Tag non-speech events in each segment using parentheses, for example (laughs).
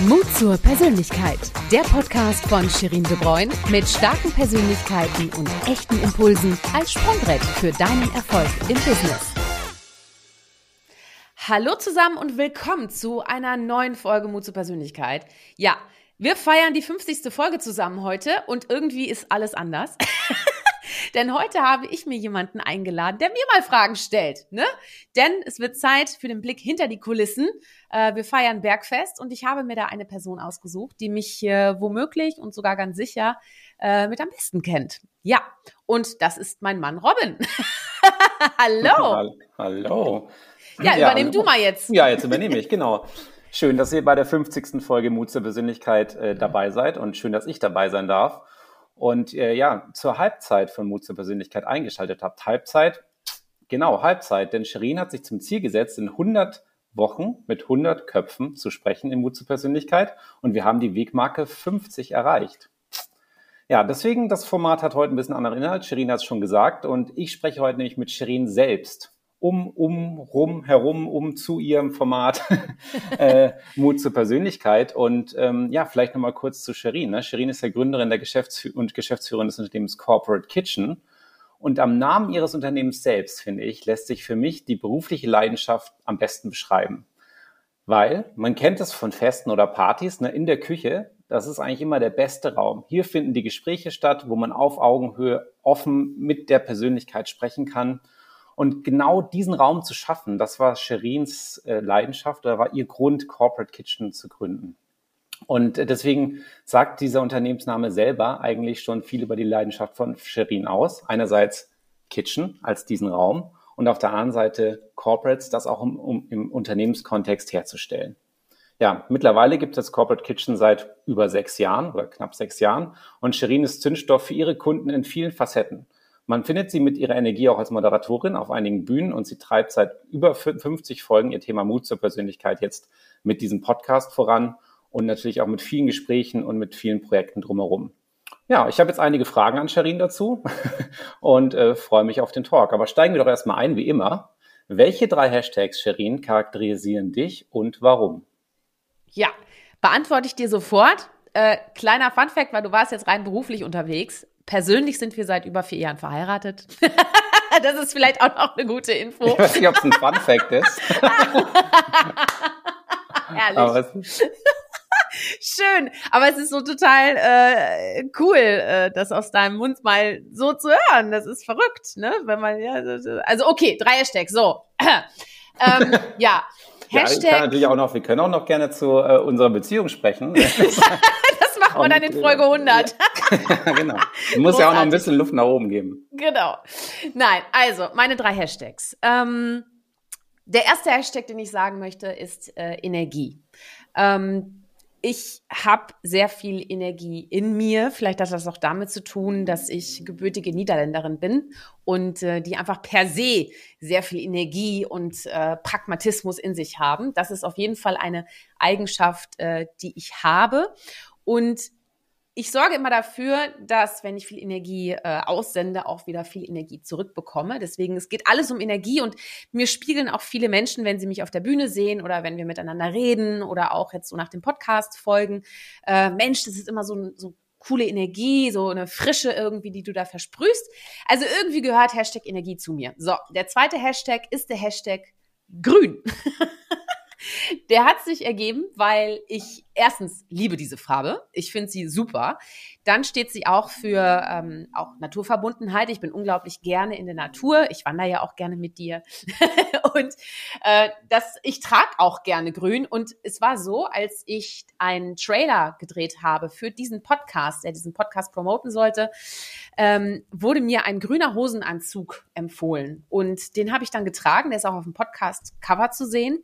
Mut zur Persönlichkeit. Der Podcast von Shirin De Bruyne mit starken Persönlichkeiten und echten Impulsen als Sprungbrett für deinen Erfolg im Business. Hallo zusammen und willkommen zu einer neuen Folge Mut zur Persönlichkeit. Ja, wir feiern die 50. Folge zusammen heute und irgendwie ist alles anders. (laughs) Denn heute habe ich mir jemanden eingeladen, der mir mal Fragen stellt. Ne? Denn es wird Zeit für den Blick hinter die Kulissen. Äh, wir feiern Bergfest und ich habe mir da eine Person ausgesucht, die mich womöglich und sogar ganz sicher äh, mit am besten kennt. Ja, und das ist mein Mann Robin. (laughs) Hallo. (laughs) Hallo. Ja, übernimm ja, du mal jetzt. Ja, jetzt übernehme ich, genau. Schön, dass ihr bei der 50. Folge Mut zur Persönlichkeit äh, dabei seid und schön, dass ich dabei sein darf und äh, ja, zur Halbzeit von Mut zur Persönlichkeit eingeschaltet habt. Halbzeit, genau, Halbzeit, denn Shirin hat sich zum Ziel gesetzt, in 100 Wochen mit 100 Köpfen zu sprechen in Mut zur Persönlichkeit und wir haben die Wegmarke 50 erreicht. Ja, deswegen, das Format hat heute ein bisschen anderen Inhalt. Shirin hat es schon gesagt und ich spreche heute nämlich mit Shirin selbst um, um, rum, herum, um zu ihrem Format (laughs) äh, Mut zur Persönlichkeit. Und ähm, ja, vielleicht nochmal kurz zu Sherin. Ne? Sherin ist ja Gründerin der Geschäfts und Geschäftsführerin des Unternehmens Corporate Kitchen. Und am Namen ihres Unternehmens selbst, finde ich, lässt sich für mich die berufliche Leidenschaft am besten beschreiben. Weil man kennt es von Festen oder Partys, ne, in der Küche, das ist eigentlich immer der beste Raum. Hier finden die Gespräche statt, wo man auf Augenhöhe offen mit der Persönlichkeit sprechen kann und genau diesen Raum zu schaffen, das war Sherins äh, Leidenschaft oder war ihr Grund, Corporate Kitchen zu gründen. Und äh, deswegen sagt dieser Unternehmensname selber eigentlich schon viel über die Leidenschaft von Sherin aus. Einerseits Kitchen als diesen Raum und auf der anderen Seite Corporates, das auch im, um, im Unternehmenskontext herzustellen. Ja, mittlerweile gibt es Corporate Kitchen seit über sechs Jahren oder knapp sechs Jahren und Sherin ist Zündstoff für ihre Kunden in vielen Facetten. Man findet sie mit ihrer Energie auch als Moderatorin auf einigen Bühnen und sie treibt seit über 50 Folgen ihr Thema Mut zur Persönlichkeit jetzt mit diesem Podcast voran und natürlich auch mit vielen Gesprächen und mit vielen Projekten drumherum. Ja, ich habe jetzt einige Fragen an Sherin dazu (laughs) und äh, freue mich auf den Talk. Aber steigen wir doch erstmal ein, wie immer. Welche drei Hashtags, Sherin, charakterisieren dich und warum? Ja, beantworte ich dir sofort. Äh, kleiner Funfact, weil du warst jetzt rein beruflich unterwegs. Persönlich sind wir seit über vier Jahren verheiratet. (laughs) das ist vielleicht auch noch eine gute Info. Ich weiß nicht, ob es ein Fun Fact ist. (laughs) Herrlich. Aber Schön, aber es ist so total äh, cool, äh, das aus deinem Mund mal so zu hören. Das ist verrückt, ne? Wenn man ja, also okay, drei Hashtags. So, (clears throat) ähm, ja. Hashtag. Ja, kann natürlich auch noch. Wir können auch noch gerne zu äh, unserer Beziehung sprechen. (laughs) machen wir dann in Folge 100. (laughs) genau. Du musst ja auch noch ein bisschen Luft nach oben geben. Genau. Nein, also meine drei Hashtags. Ähm, der erste Hashtag, den ich sagen möchte, ist äh, Energie. Ähm, ich habe sehr viel Energie in mir. Vielleicht hat das auch damit zu tun, dass ich gebürtige Niederländerin bin und äh, die einfach per se sehr viel Energie und äh, Pragmatismus in sich haben. Das ist auf jeden Fall eine Eigenschaft, äh, die ich habe. Und ich sorge immer dafür, dass wenn ich viel Energie äh, aussende, auch wieder viel Energie zurückbekomme. Deswegen, es geht alles um Energie und mir spiegeln auch viele Menschen, wenn sie mich auf der Bühne sehen oder wenn wir miteinander reden oder auch jetzt so nach dem Podcast folgen. Äh, Mensch, das ist immer so, so coole Energie, so eine Frische irgendwie, die du da versprühst. Also irgendwie gehört Hashtag Energie zu mir. So, der zweite Hashtag ist der Hashtag grün. (laughs) (laughs) Der hat sich ergeben, weil ich erstens liebe diese Farbe. Ich finde sie super. Dann steht sie auch für ähm, auch Naturverbundenheit. Ich bin unglaublich gerne in der Natur. Ich wandere ja auch gerne mit dir. (laughs) und äh, das, ich trage auch gerne grün. Und es war so, als ich einen Trailer gedreht habe für diesen Podcast, der diesen Podcast promoten sollte, ähm, wurde mir ein grüner Hosenanzug empfohlen. Und den habe ich dann getragen. Der ist auch auf dem Podcast-Cover zu sehen.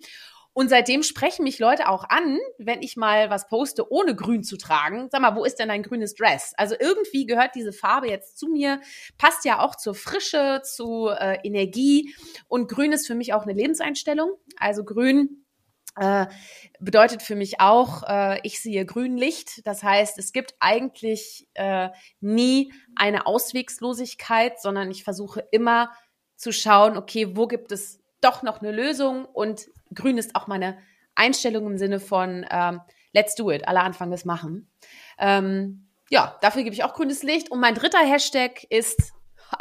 Und seitdem sprechen mich Leute auch an, wenn ich mal was poste, ohne grün zu tragen. Sag mal, wo ist denn dein grünes Dress? Also irgendwie gehört diese Farbe jetzt zu mir, passt ja auch zur Frische, zu äh, Energie. Und grün ist für mich auch eine Lebenseinstellung. Also grün äh, bedeutet für mich auch, äh, ich sehe Grünlicht. Das heißt, es gibt eigentlich äh, nie eine Auswegslosigkeit, sondern ich versuche immer zu schauen, okay, wo gibt es doch noch eine Lösung und grün ist auch meine Einstellung im Sinne von, ähm, let's do it. Alle Anfang des Machen. Ähm, ja, dafür gebe ich auch grünes Licht. Und mein dritter Hashtag ist, (laughs) ha,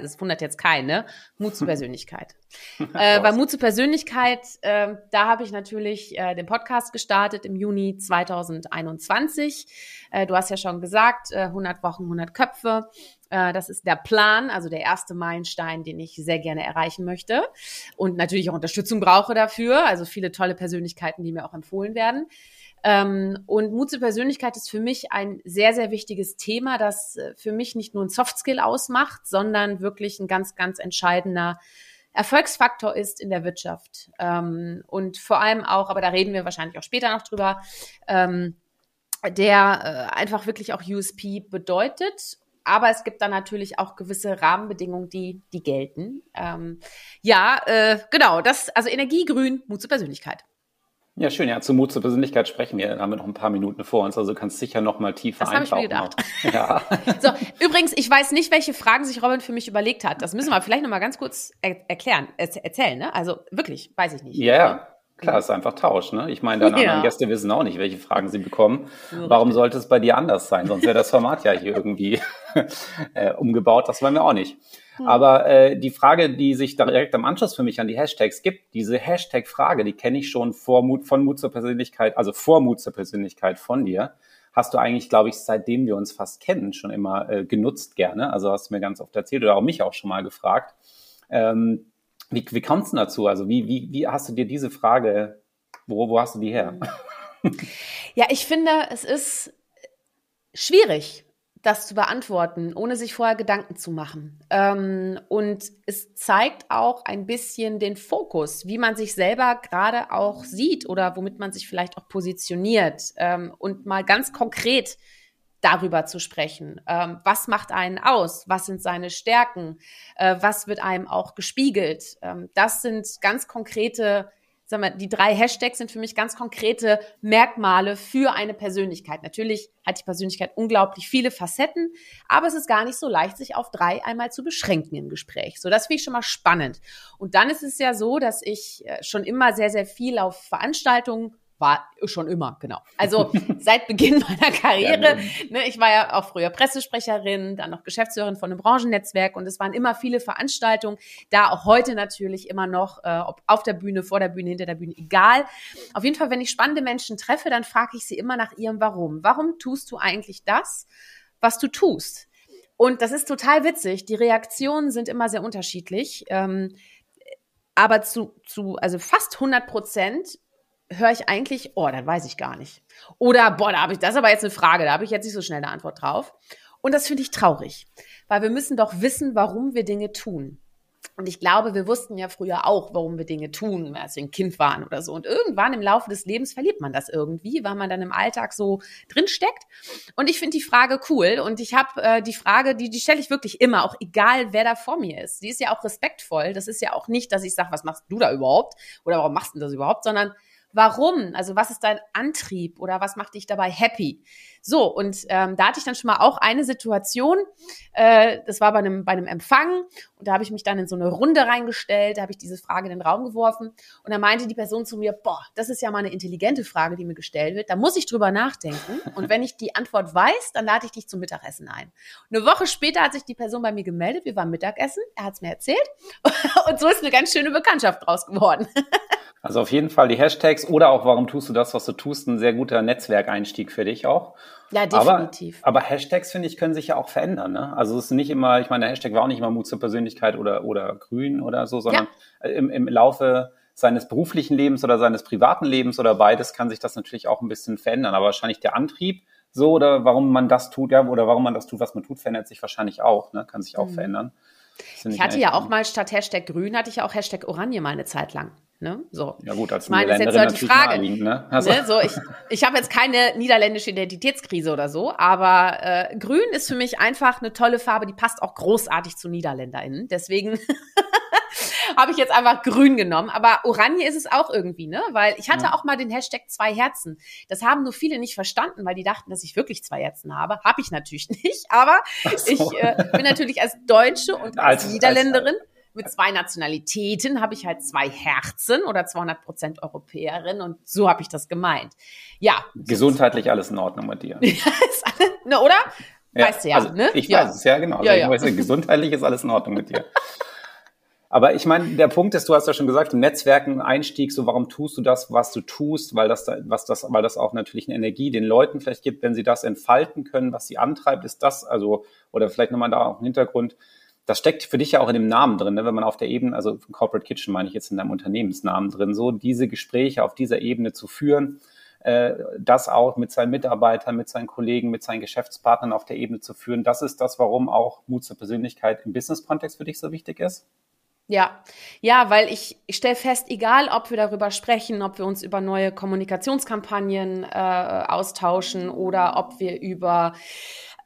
das wundert jetzt keinen, ne? Mut zur (laughs) Persönlichkeit. (laughs) äh, bei Mut zur Persönlichkeit, äh, da habe ich natürlich äh, den Podcast gestartet im Juni 2021. Äh, du hast ja schon gesagt, äh, 100 Wochen, 100 Köpfe. Äh, das ist der Plan, also der erste Meilenstein, den ich sehr gerne erreichen möchte und natürlich auch Unterstützung brauche dafür. Also viele tolle Persönlichkeiten, die mir auch empfohlen werden. Ähm, und Mut zur Persönlichkeit ist für mich ein sehr, sehr wichtiges Thema, das äh, für mich nicht nur ein Softskill ausmacht, sondern wirklich ein ganz, ganz entscheidender Erfolgsfaktor ist in der Wirtschaft. Ähm, und vor allem auch, aber da reden wir wahrscheinlich auch später noch drüber, ähm, der äh, einfach wirklich auch USP bedeutet aber es gibt dann natürlich auch gewisse Rahmenbedingungen, die, die gelten. Ähm, ja, äh, genau, das, also Energiegrün, Mut zur Persönlichkeit. Ja, schön. Ja, zu Mut zur Persönlichkeit sprechen wir. Da haben wir noch ein paar Minuten vor uns, also kannst sicher noch mal tiefer das eintauchen. Das habe ich mir gedacht. Ja. (laughs) so, übrigens, ich weiß nicht, welche Fragen sich Robin für mich überlegt hat. Das müssen wir vielleicht noch mal ganz kurz er erklären, erzählen. Ne? Also wirklich, weiß ich nicht. Ja, ja. Klar, ist einfach Tausch. Ne? Ich meine, deine ja. anderen Gäste wissen auch nicht, welche Fragen sie bekommen. Warum sollte es bei dir anders sein? Sonst wäre das Format ja hier irgendwie (laughs) äh, umgebaut. Das wollen wir auch nicht. Hm. Aber äh, die Frage, die sich direkt am Anschluss für mich an die Hashtags gibt, diese Hashtag-Frage, die kenne ich schon vor Mut, von Mut zur Persönlichkeit, also vor Mut zur Persönlichkeit von dir. Hast du eigentlich, glaube ich, seitdem wir uns fast kennen, schon immer äh, genutzt gerne. Also hast du mir ganz oft erzählt oder auch mich auch schon mal gefragt. Ähm, wie, wie kommst du dazu? Also wie, wie, wie hast du dir diese Frage, wo, wo hast du die her? Ja, ich finde, es ist schwierig, das zu beantworten, ohne sich vorher Gedanken zu machen. Ähm, und es zeigt auch ein bisschen den Fokus, wie man sich selber gerade auch sieht oder womit man sich vielleicht auch positioniert. Ähm, und mal ganz konkret darüber zu sprechen. Ähm, was macht einen aus? Was sind seine Stärken? Äh, was wird einem auch gespiegelt? Ähm, das sind ganz konkrete, sagen wir, die drei Hashtags sind für mich ganz konkrete Merkmale für eine Persönlichkeit. Natürlich hat die Persönlichkeit unglaublich viele Facetten, aber es ist gar nicht so leicht, sich auf drei einmal zu beschränken im Gespräch. So, das finde ich schon mal spannend. Und dann ist es ja so, dass ich äh, schon immer sehr, sehr viel auf Veranstaltungen war schon immer, genau. Also (laughs) seit Beginn meiner Karriere. Ne, ich war ja auch früher Pressesprecherin, dann noch Geschäftsführerin von einem Branchennetzwerk und es waren immer viele Veranstaltungen. Da auch heute natürlich immer noch, äh, ob auf der Bühne, vor der Bühne, hinter der Bühne, egal. Auf jeden Fall, wenn ich spannende Menschen treffe, dann frage ich sie immer nach ihrem Warum. Warum tust du eigentlich das, was du tust? Und das ist total witzig. Die Reaktionen sind immer sehr unterschiedlich. Ähm, aber zu, zu, also fast 100 Prozent höre ich eigentlich, oh, dann weiß ich gar nicht. Oder, boah, da habe ich, das ist aber jetzt eine Frage, da habe ich jetzt nicht so schnell eine Antwort drauf. Und das finde ich traurig, weil wir müssen doch wissen, warum wir Dinge tun. Und ich glaube, wir wussten ja früher auch, warum wir Dinge tun, als wir ein Kind waren oder so. Und irgendwann im Laufe des Lebens verliert man das irgendwie, weil man dann im Alltag so drinsteckt. Und ich finde die Frage cool. Und ich habe äh, die Frage, die, die stelle ich wirklich immer, auch egal, wer da vor mir ist. Die ist ja auch respektvoll. Das ist ja auch nicht, dass ich sage, was machst du da überhaupt? Oder warum machst du das überhaupt? Sondern Warum? Also was ist dein Antrieb oder was macht dich dabei happy? So, und ähm, da hatte ich dann schon mal auch eine Situation, äh, das war bei einem, bei einem Empfang. Und da habe ich mich dann in so eine Runde reingestellt, da habe ich diese Frage in den Raum geworfen. Und da meinte die Person zu mir, boah, das ist ja mal eine intelligente Frage, die mir gestellt wird, da muss ich drüber nachdenken. Und wenn ich die Antwort weiß, dann lade ich dich zum Mittagessen ein. Eine Woche später hat sich die Person bei mir gemeldet, wir waren Mittagessen, er hat es mir erzählt. (laughs) Und so ist eine ganz schöne Bekanntschaft draus geworden. (laughs) Also auf jeden Fall die Hashtags oder auch warum tust du das, was du tust, ein sehr guter Netzwerkeinstieg für dich auch. Ja, definitiv. Aber, aber Hashtags, finde ich, können sich ja auch verändern. Ne? Also es ist nicht immer, ich meine, der Hashtag war auch nicht immer Mut zur Persönlichkeit oder, oder grün oder so, sondern ja. im, im Laufe seines beruflichen Lebens oder seines privaten Lebens oder beides kann sich das natürlich auch ein bisschen verändern. Aber wahrscheinlich der Antrieb so oder warum man das tut, ja, oder warum man das tut, was man tut, verändert sich wahrscheinlich auch, ne? kann sich auch mhm. verändern. Ich hatte ja auch mal statt Hashtag grün, hatte ich ja auch Hashtag Oranje mal eine Zeit lang. Ne? So. Ja gut, als meine, ist jetzt so die Frage. Ne? Also. Ne? So, ich ich habe jetzt keine niederländische Identitätskrise oder so, aber äh, Grün ist für mich einfach eine tolle Farbe, die passt auch großartig zu NiederländerInnen. Deswegen (laughs) habe ich jetzt einfach Grün genommen. Aber Oranje ist es auch irgendwie, ne? Weil ich hatte ja. auch mal den Hashtag zwei Herzen. Das haben nur viele nicht verstanden, weil die dachten, dass ich wirklich zwei Herzen habe. Habe ich natürlich (laughs) nicht. Aber so. ich äh, bin natürlich als Deutsche und als, als Niederländerin. Als, mit zwei Nationalitäten habe ich halt zwei Herzen oder 200 Prozent Europäerin und so habe ich das gemeint. Ja. Gesundheitlich alles in Ordnung mit dir. (laughs) ne, oder? Ja, weißt du ja, also ne? Ich ja. weiß es, ja, genau. Ja, ja. Weiß, gesundheitlich ist alles in Ordnung mit dir. Aber ich meine, der Punkt ist, du hast ja schon gesagt, im Netzwerken Einstieg, so warum tust du das, was du tust, weil das, was das, weil das auch natürlich eine Energie den Leuten vielleicht gibt, wenn sie das entfalten können, was sie antreibt, ist das, also, oder vielleicht nochmal da auch ein Hintergrund. Das steckt für dich ja auch in dem Namen drin, ne? wenn man auf der Ebene, also Corporate Kitchen meine ich jetzt in deinem Unternehmensnamen drin, so diese Gespräche auf dieser Ebene zu führen, äh, das auch mit seinen Mitarbeitern, mit seinen Kollegen, mit seinen Geschäftspartnern auf der Ebene zu führen. Das ist das, warum auch Mut zur Persönlichkeit im Business-Kontext für dich so wichtig ist? Ja, ja, weil ich, ich stelle fest, egal ob wir darüber sprechen, ob wir uns über neue Kommunikationskampagnen äh, austauschen oder ob wir über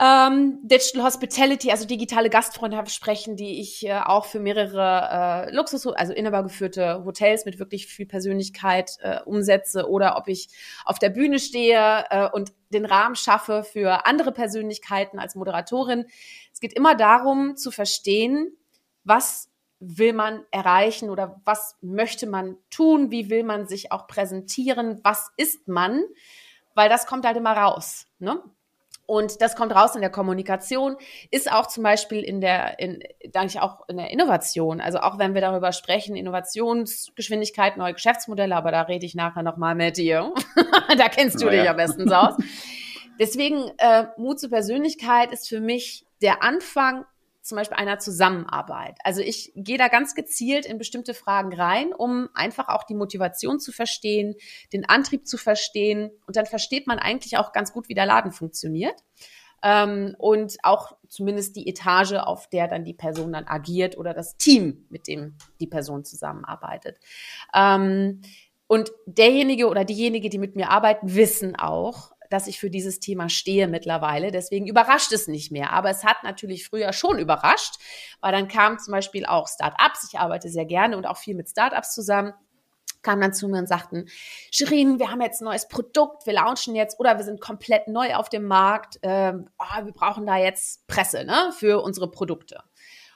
ähm, Digital Hospitality, also digitale Gastfreundschaft sprechen, die ich äh, auch für mehrere äh, Luxus, also inhabergeführte Hotels mit wirklich viel Persönlichkeit äh, umsetze oder ob ich auf der Bühne stehe äh, und den Rahmen schaffe für andere Persönlichkeiten als Moderatorin. Es geht immer darum zu verstehen, was will man erreichen oder was möchte man tun, wie will man sich auch präsentieren, was ist man, weil das kommt halt immer raus. Ne? Und das kommt raus in der Kommunikation, ist auch zum Beispiel in der, in, denke ich auch in der Innovation. Also auch wenn wir darüber sprechen, Innovationsgeschwindigkeit, neue Geschäftsmodelle, aber da rede ich nachher nochmal mit dir. (laughs) da kennst du naja. dich am besten aus. (laughs) Deswegen, äh, Mut zur Persönlichkeit ist für mich der Anfang zum Beispiel einer Zusammenarbeit. Also ich gehe da ganz gezielt in bestimmte Fragen rein, um einfach auch die Motivation zu verstehen, den Antrieb zu verstehen und dann versteht man eigentlich auch ganz gut, wie der Laden funktioniert. Ähm, und auch zumindest die Etage, auf der dann die Person dann agiert oder das Team, mit dem die Person zusammenarbeitet. Ähm, und derjenige oder diejenige, die mit mir arbeiten, wissen auch, dass ich für dieses Thema stehe mittlerweile. Deswegen überrascht es nicht mehr. Aber es hat natürlich früher schon überrascht, weil dann kamen zum Beispiel auch Startups. Ich arbeite sehr gerne und auch viel mit Startups zusammen kamen dann zu mir und sagten, Shirin, wir haben jetzt ein neues Produkt, wir launchen jetzt oder wir sind komplett neu auf dem Markt, ähm, oh, wir brauchen da jetzt Presse ne, für unsere Produkte.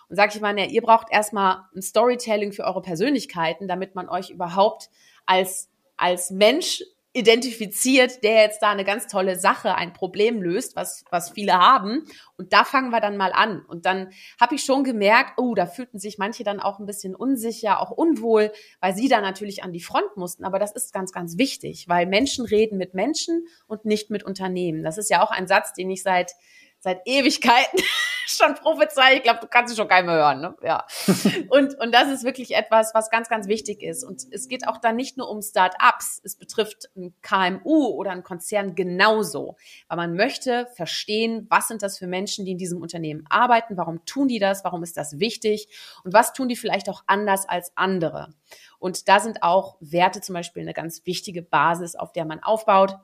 Und sage ich mal, ne, ihr braucht erstmal ein Storytelling für eure Persönlichkeiten, damit man euch überhaupt als, als Mensch identifiziert, der jetzt da eine ganz tolle Sache, ein Problem löst, was, was viele haben. Und da fangen wir dann mal an. Und dann habe ich schon gemerkt, oh, da fühlten sich manche dann auch ein bisschen unsicher, auch unwohl, weil sie da natürlich an die Front mussten. Aber das ist ganz, ganz wichtig, weil Menschen reden mit Menschen und nicht mit Unternehmen. Das ist ja auch ein Satz, den ich seit seit Ewigkeiten schon prophezei. Ich glaube, du kannst es schon keinem hören. Ne? Ja. (laughs) Und, und das ist wirklich etwas, was ganz, ganz wichtig ist. Und es geht auch dann nicht nur um Start-ups. Es betrifft ein KMU oder ein Konzern genauso. Weil man möchte verstehen, was sind das für Menschen, die in diesem Unternehmen arbeiten? Warum tun die das? Warum ist das wichtig? Und was tun die vielleicht auch anders als andere? Und da sind auch Werte zum Beispiel eine ganz wichtige Basis, auf der man aufbaut.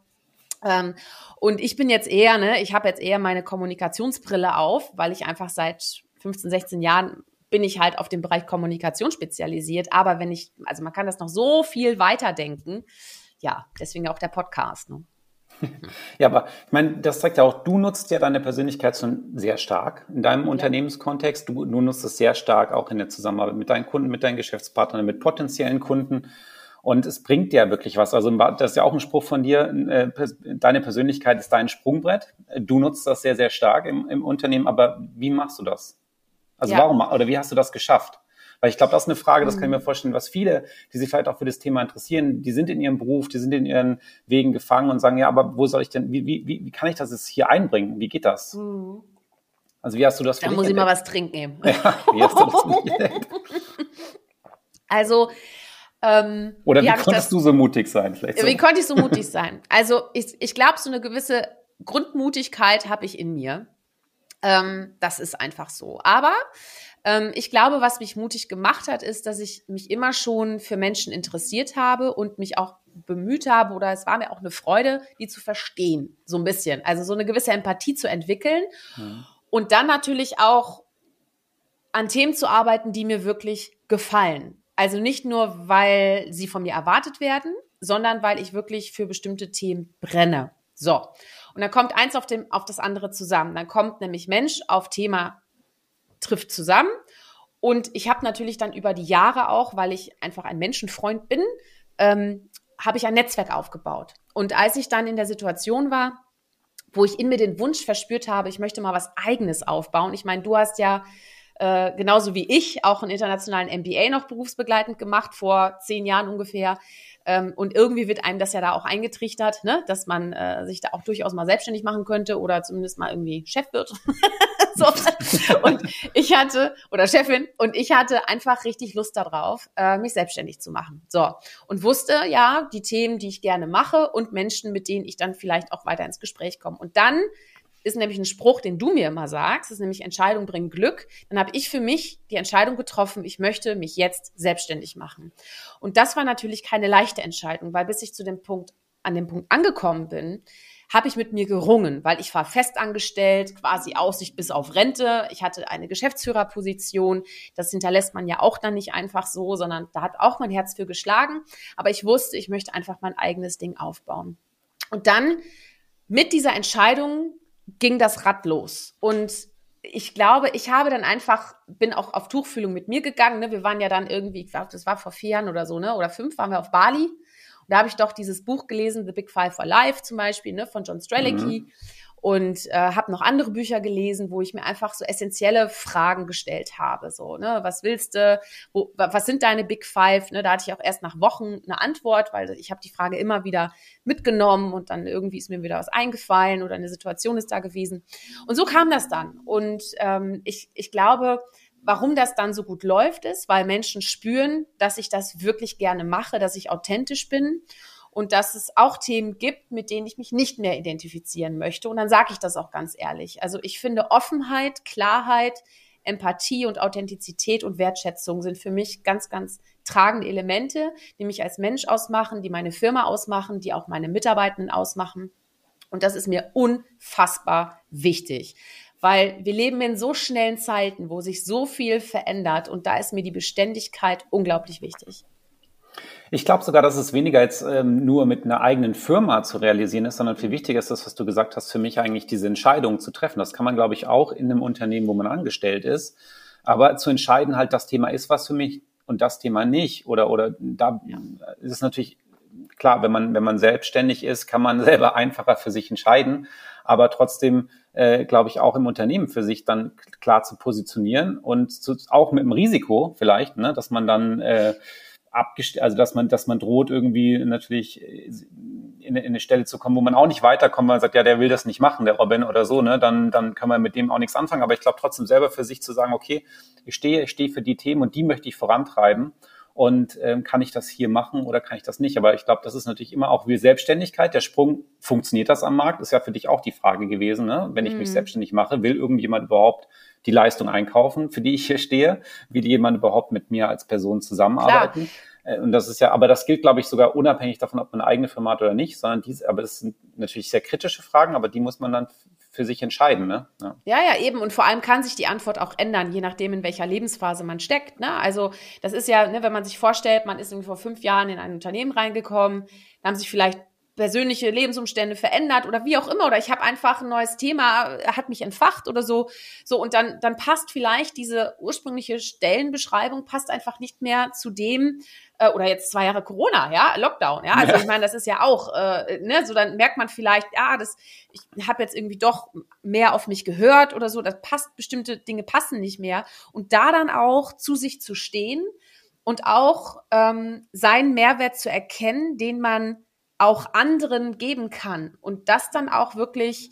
Ähm, und ich bin jetzt eher, ne, ich habe jetzt eher meine Kommunikationsbrille auf, weil ich einfach seit 15, 16 Jahren bin ich halt auf den Bereich Kommunikation spezialisiert. Aber wenn ich, also man kann das noch so viel weiterdenken. Ja, deswegen auch der Podcast. Ne? (laughs) Ja, aber ich meine, das zeigt ja auch, du nutzt ja deine Persönlichkeit schon sehr stark in deinem ja. Unternehmenskontext. Du, du nutzt es sehr stark auch in der Zusammenarbeit mit deinen Kunden, mit deinen Geschäftspartnern, mit potenziellen Kunden. Und es bringt dir wirklich was. Also das ist ja auch ein Spruch von dir, äh, deine Persönlichkeit ist dein Sprungbrett. Du nutzt das sehr, sehr stark im, im Unternehmen, aber wie machst du das? Also ja. warum oder wie hast du das geschafft? Weil ich glaube, das ist eine Frage, das kann ich mir mhm. vorstellen, was viele, die sich vielleicht auch für das Thema interessieren, die sind in ihrem Beruf, die sind in ihren Wegen gefangen und sagen, ja, aber wo soll ich denn, wie, wie, wie kann ich das jetzt hier einbringen? Wie geht das? Mhm. Also wie hast du das Da muss ich mal was trinken. (laughs) Ja, wie hast du das (laughs) Also ähm, Oder wie, konntest das, du so mutig sein? Vielleicht so? Wie konnte ich so mutig (laughs) sein? Also ich, ich glaube, so eine gewisse Grundmutigkeit habe ich in mir. Ähm, das ist einfach so. Aber ähm, ich glaube, was mich mutig gemacht hat, ist, dass ich mich immer schon für Menschen interessiert habe und mich auch bemüht habe oder es war mir auch eine Freude, die zu verstehen, so ein bisschen. Also so eine gewisse Empathie zu entwickeln mhm. und dann natürlich auch an Themen zu arbeiten, die mir wirklich gefallen. Also nicht nur, weil sie von mir erwartet werden, sondern weil ich wirklich für bestimmte Themen brenne. So. Und dann kommt eins auf, dem, auf das andere zusammen. Dann kommt nämlich Mensch auf Thema trifft zusammen Und ich habe natürlich dann über die Jahre auch, weil ich einfach ein Menschenfreund bin, ähm, habe ich ein Netzwerk aufgebaut. Und als ich dann in der Situation war, wo ich in mir den Wunsch verspürt habe, ich möchte mal was Eigenes aufbauen. Ich meine, du hast ja äh, genauso wie ich auch einen internationalen MBA noch berufsbegleitend gemacht, vor zehn Jahren ungefähr. Ähm, und irgendwie wird einem das ja da auch eingetrichtert, ne? dass man äh, sich da auch durchaus mal selbstständig machen könnte oder zumindest mal irgendwie Chef wird. (laughs) so. Und ich hatte, oder Chefin, und ich hatte einfach richtig Lust darauf, äh, mich selbstständig zu machen. So. Und wusste, ja, die Themen, die ich gerne mache und Menschen, mit denen ich dann vielleicht auch weiter ins Gespräch komme. Und dann ist nämlich ein Spruch, den du mir immer sagst, ist nämlich Entscheidung bringen Glück. Dann habe ich für mich die Entscheidung getroffen, ich möchte mich jetzt selbstständig machen. Und das war natürlich keine leichte Entscheidung, weil bis ich zu dem Punkt, an dem Punkt angekommen bin, habe ich mit mir gerungen, weil ich war festangestellt, quasi Aussicht bis auf Rente. Ich hatte eine Geschäftsführerposition. Das hinterlässt man ja auch dann nicht einfach so, sondern da hat auch mein Herz für geschlagen. Aber ich wusste, ich möchte einfach mein eigenes Ding aufbauen. Und dann mit dieser Entscheidung ging das Rad los. Und ich glaube, ich habe dann einfach, bin auch auf Tuchfühlung mit mir gegangen. Ne? Wir waren ja dann irgendwie, ich glaube, das war vor vier Jahren oder so, ne? Oder fünf waren wir auf Bali. Und da habe ich doch dieses Buch gelesen, The Big Five for Life zum Beispiel, ne, von John Strelicky. Mhm und äh, habe noch andere Bücher gelesen, wo ich mir einfach so essentielle Fragen gestellt habe. So, ne, was willst du? Wo, was sind deine Big Five? Ne, da hatte ich auch erst nach Wochen eine Antwort, weil ich habe die Frage immer wieder mitgenommen und dann irgendwie ist mir wieder was eingefallen oder eine Situation ist da gewesen. Und so kam das dann. Und ähm, ich, ich glaube, warum das dann so gut läuft, ist, weil Menschen spüren, dass ich das wirklich gerne mache, dass ich authentisch bin und dass es auch Themen gibt, mit denen ich mich nicht mehr identifizieren möchte. Und dann sage ich das auch ganz ehrlich. Also ich finde Offenheit, Klarheit, Empathie und Authentizität und Wertschätzung sind für mich ganz, ganz tragende Elemente, die mich als Mensch ausmachen, die meine Firma ausmachen, die auch meine Mitarbeitenden ausmachen. Und das ist mir unfassbar wichtig, weil wir leben in so schnellen Zeiten, wo sich so viel verändert und da ist mir die Beständigkeit unglaublich wichtig. Ich glaube sogar, dass es weniger jetzt ähm, nur mit einer eigenen Firma zu realisieren ist, sondern viel wichtiger ist das, was du gesagt hast, für mich eigentlich diese Entscheidung zu treffen. Das kann man, glaube ich, auch in einem Unternehmen, wo man angestellt ist. Aber zu entscheiden halt, das Thema ist was für mich und das Thema nicht. Oder, oder da ja. ist es natürlich klar, wenn man, wenn man selbstständig ist, kann man (laughs) selber einfacher für sich entscheiden. Aber trotzdem, äh, glaube ich, auch im Unternehmen für sich dann klar zu positionieren und zu, auch mit dem Risiko vielleicht, ne, dass man dann äh, abgestellt, also dass man, dass man droht, irgendwie natürlich in, in eine Stelle zu kommen, wo man auch nicht weiterkommt, weil man sagt, ja, der will das nicht machen, der Robin oder so, ne, dann, dann kann man mit dem auch nichts anfangen. Aber ich glaube trotzdem selber für sich zu sagen, okay, ich stehe, ich stehe für die Themen und die möchte ich vorantreiben. Und ähm, kann ich das hier machen oder kann ich das nicht? Aber ich glaube, das ist natürlich immer auch wie Selbstständigkeit. Der Sprung, funktioniert das am Markt? Ist ja für dich auch die Frage gewesen, ne? Wenn ich mhm. mich selbstständig mache, will irgendjemand überhaupt die Leistung einkaufen, für die ich hier stehe? Will jemand überhaupt mit mir als Person zusammenarbeiten? Klar. Äh, und das ist ja, aber das gilt, glaube ich, sogar unabhängig davon, ob man eine eigene Firma hat oder nicht, sondern diese, aber das sind natürlich sehr kritische Fragen, aber die muss man dann für sich entscheiden, ne? Ja. ja, ja, eben. Und vor allem kann sich die Antwort auch ändern, je nachdem, in welcher Lebensphase man steckt. Ne? Also das ist ja, ne, wenn man sich vorstellt, man ist irgendwie vor fünf Jahren in ein Unternehmen reingekommen, haben sich vielleicht persönliche Lebensumstände verändert oder wie auch immer oder ich habe einfach ein neues Thema hat mich entfacht oder so. So und dann dann passt vielleicht diese ursprüngliche Stellenbeschreibung passt einfach nicht mehr zu dem äh, oder jetzt zwei Jahre Corona ja Lockdown ja. Also ich meine das ist ja auch äh, ne so dann merkt man vielleicht ja das ich habe jetzt irgendwie doch mehr auf mich gehört oder so das passt bestimmte Dinge passen nicht mehr. Und da dann auch zu sich zu stehen und auch ähm, seinen Mehrwert zu erkennen den man auch anderen geben kann und das dann auch wirklich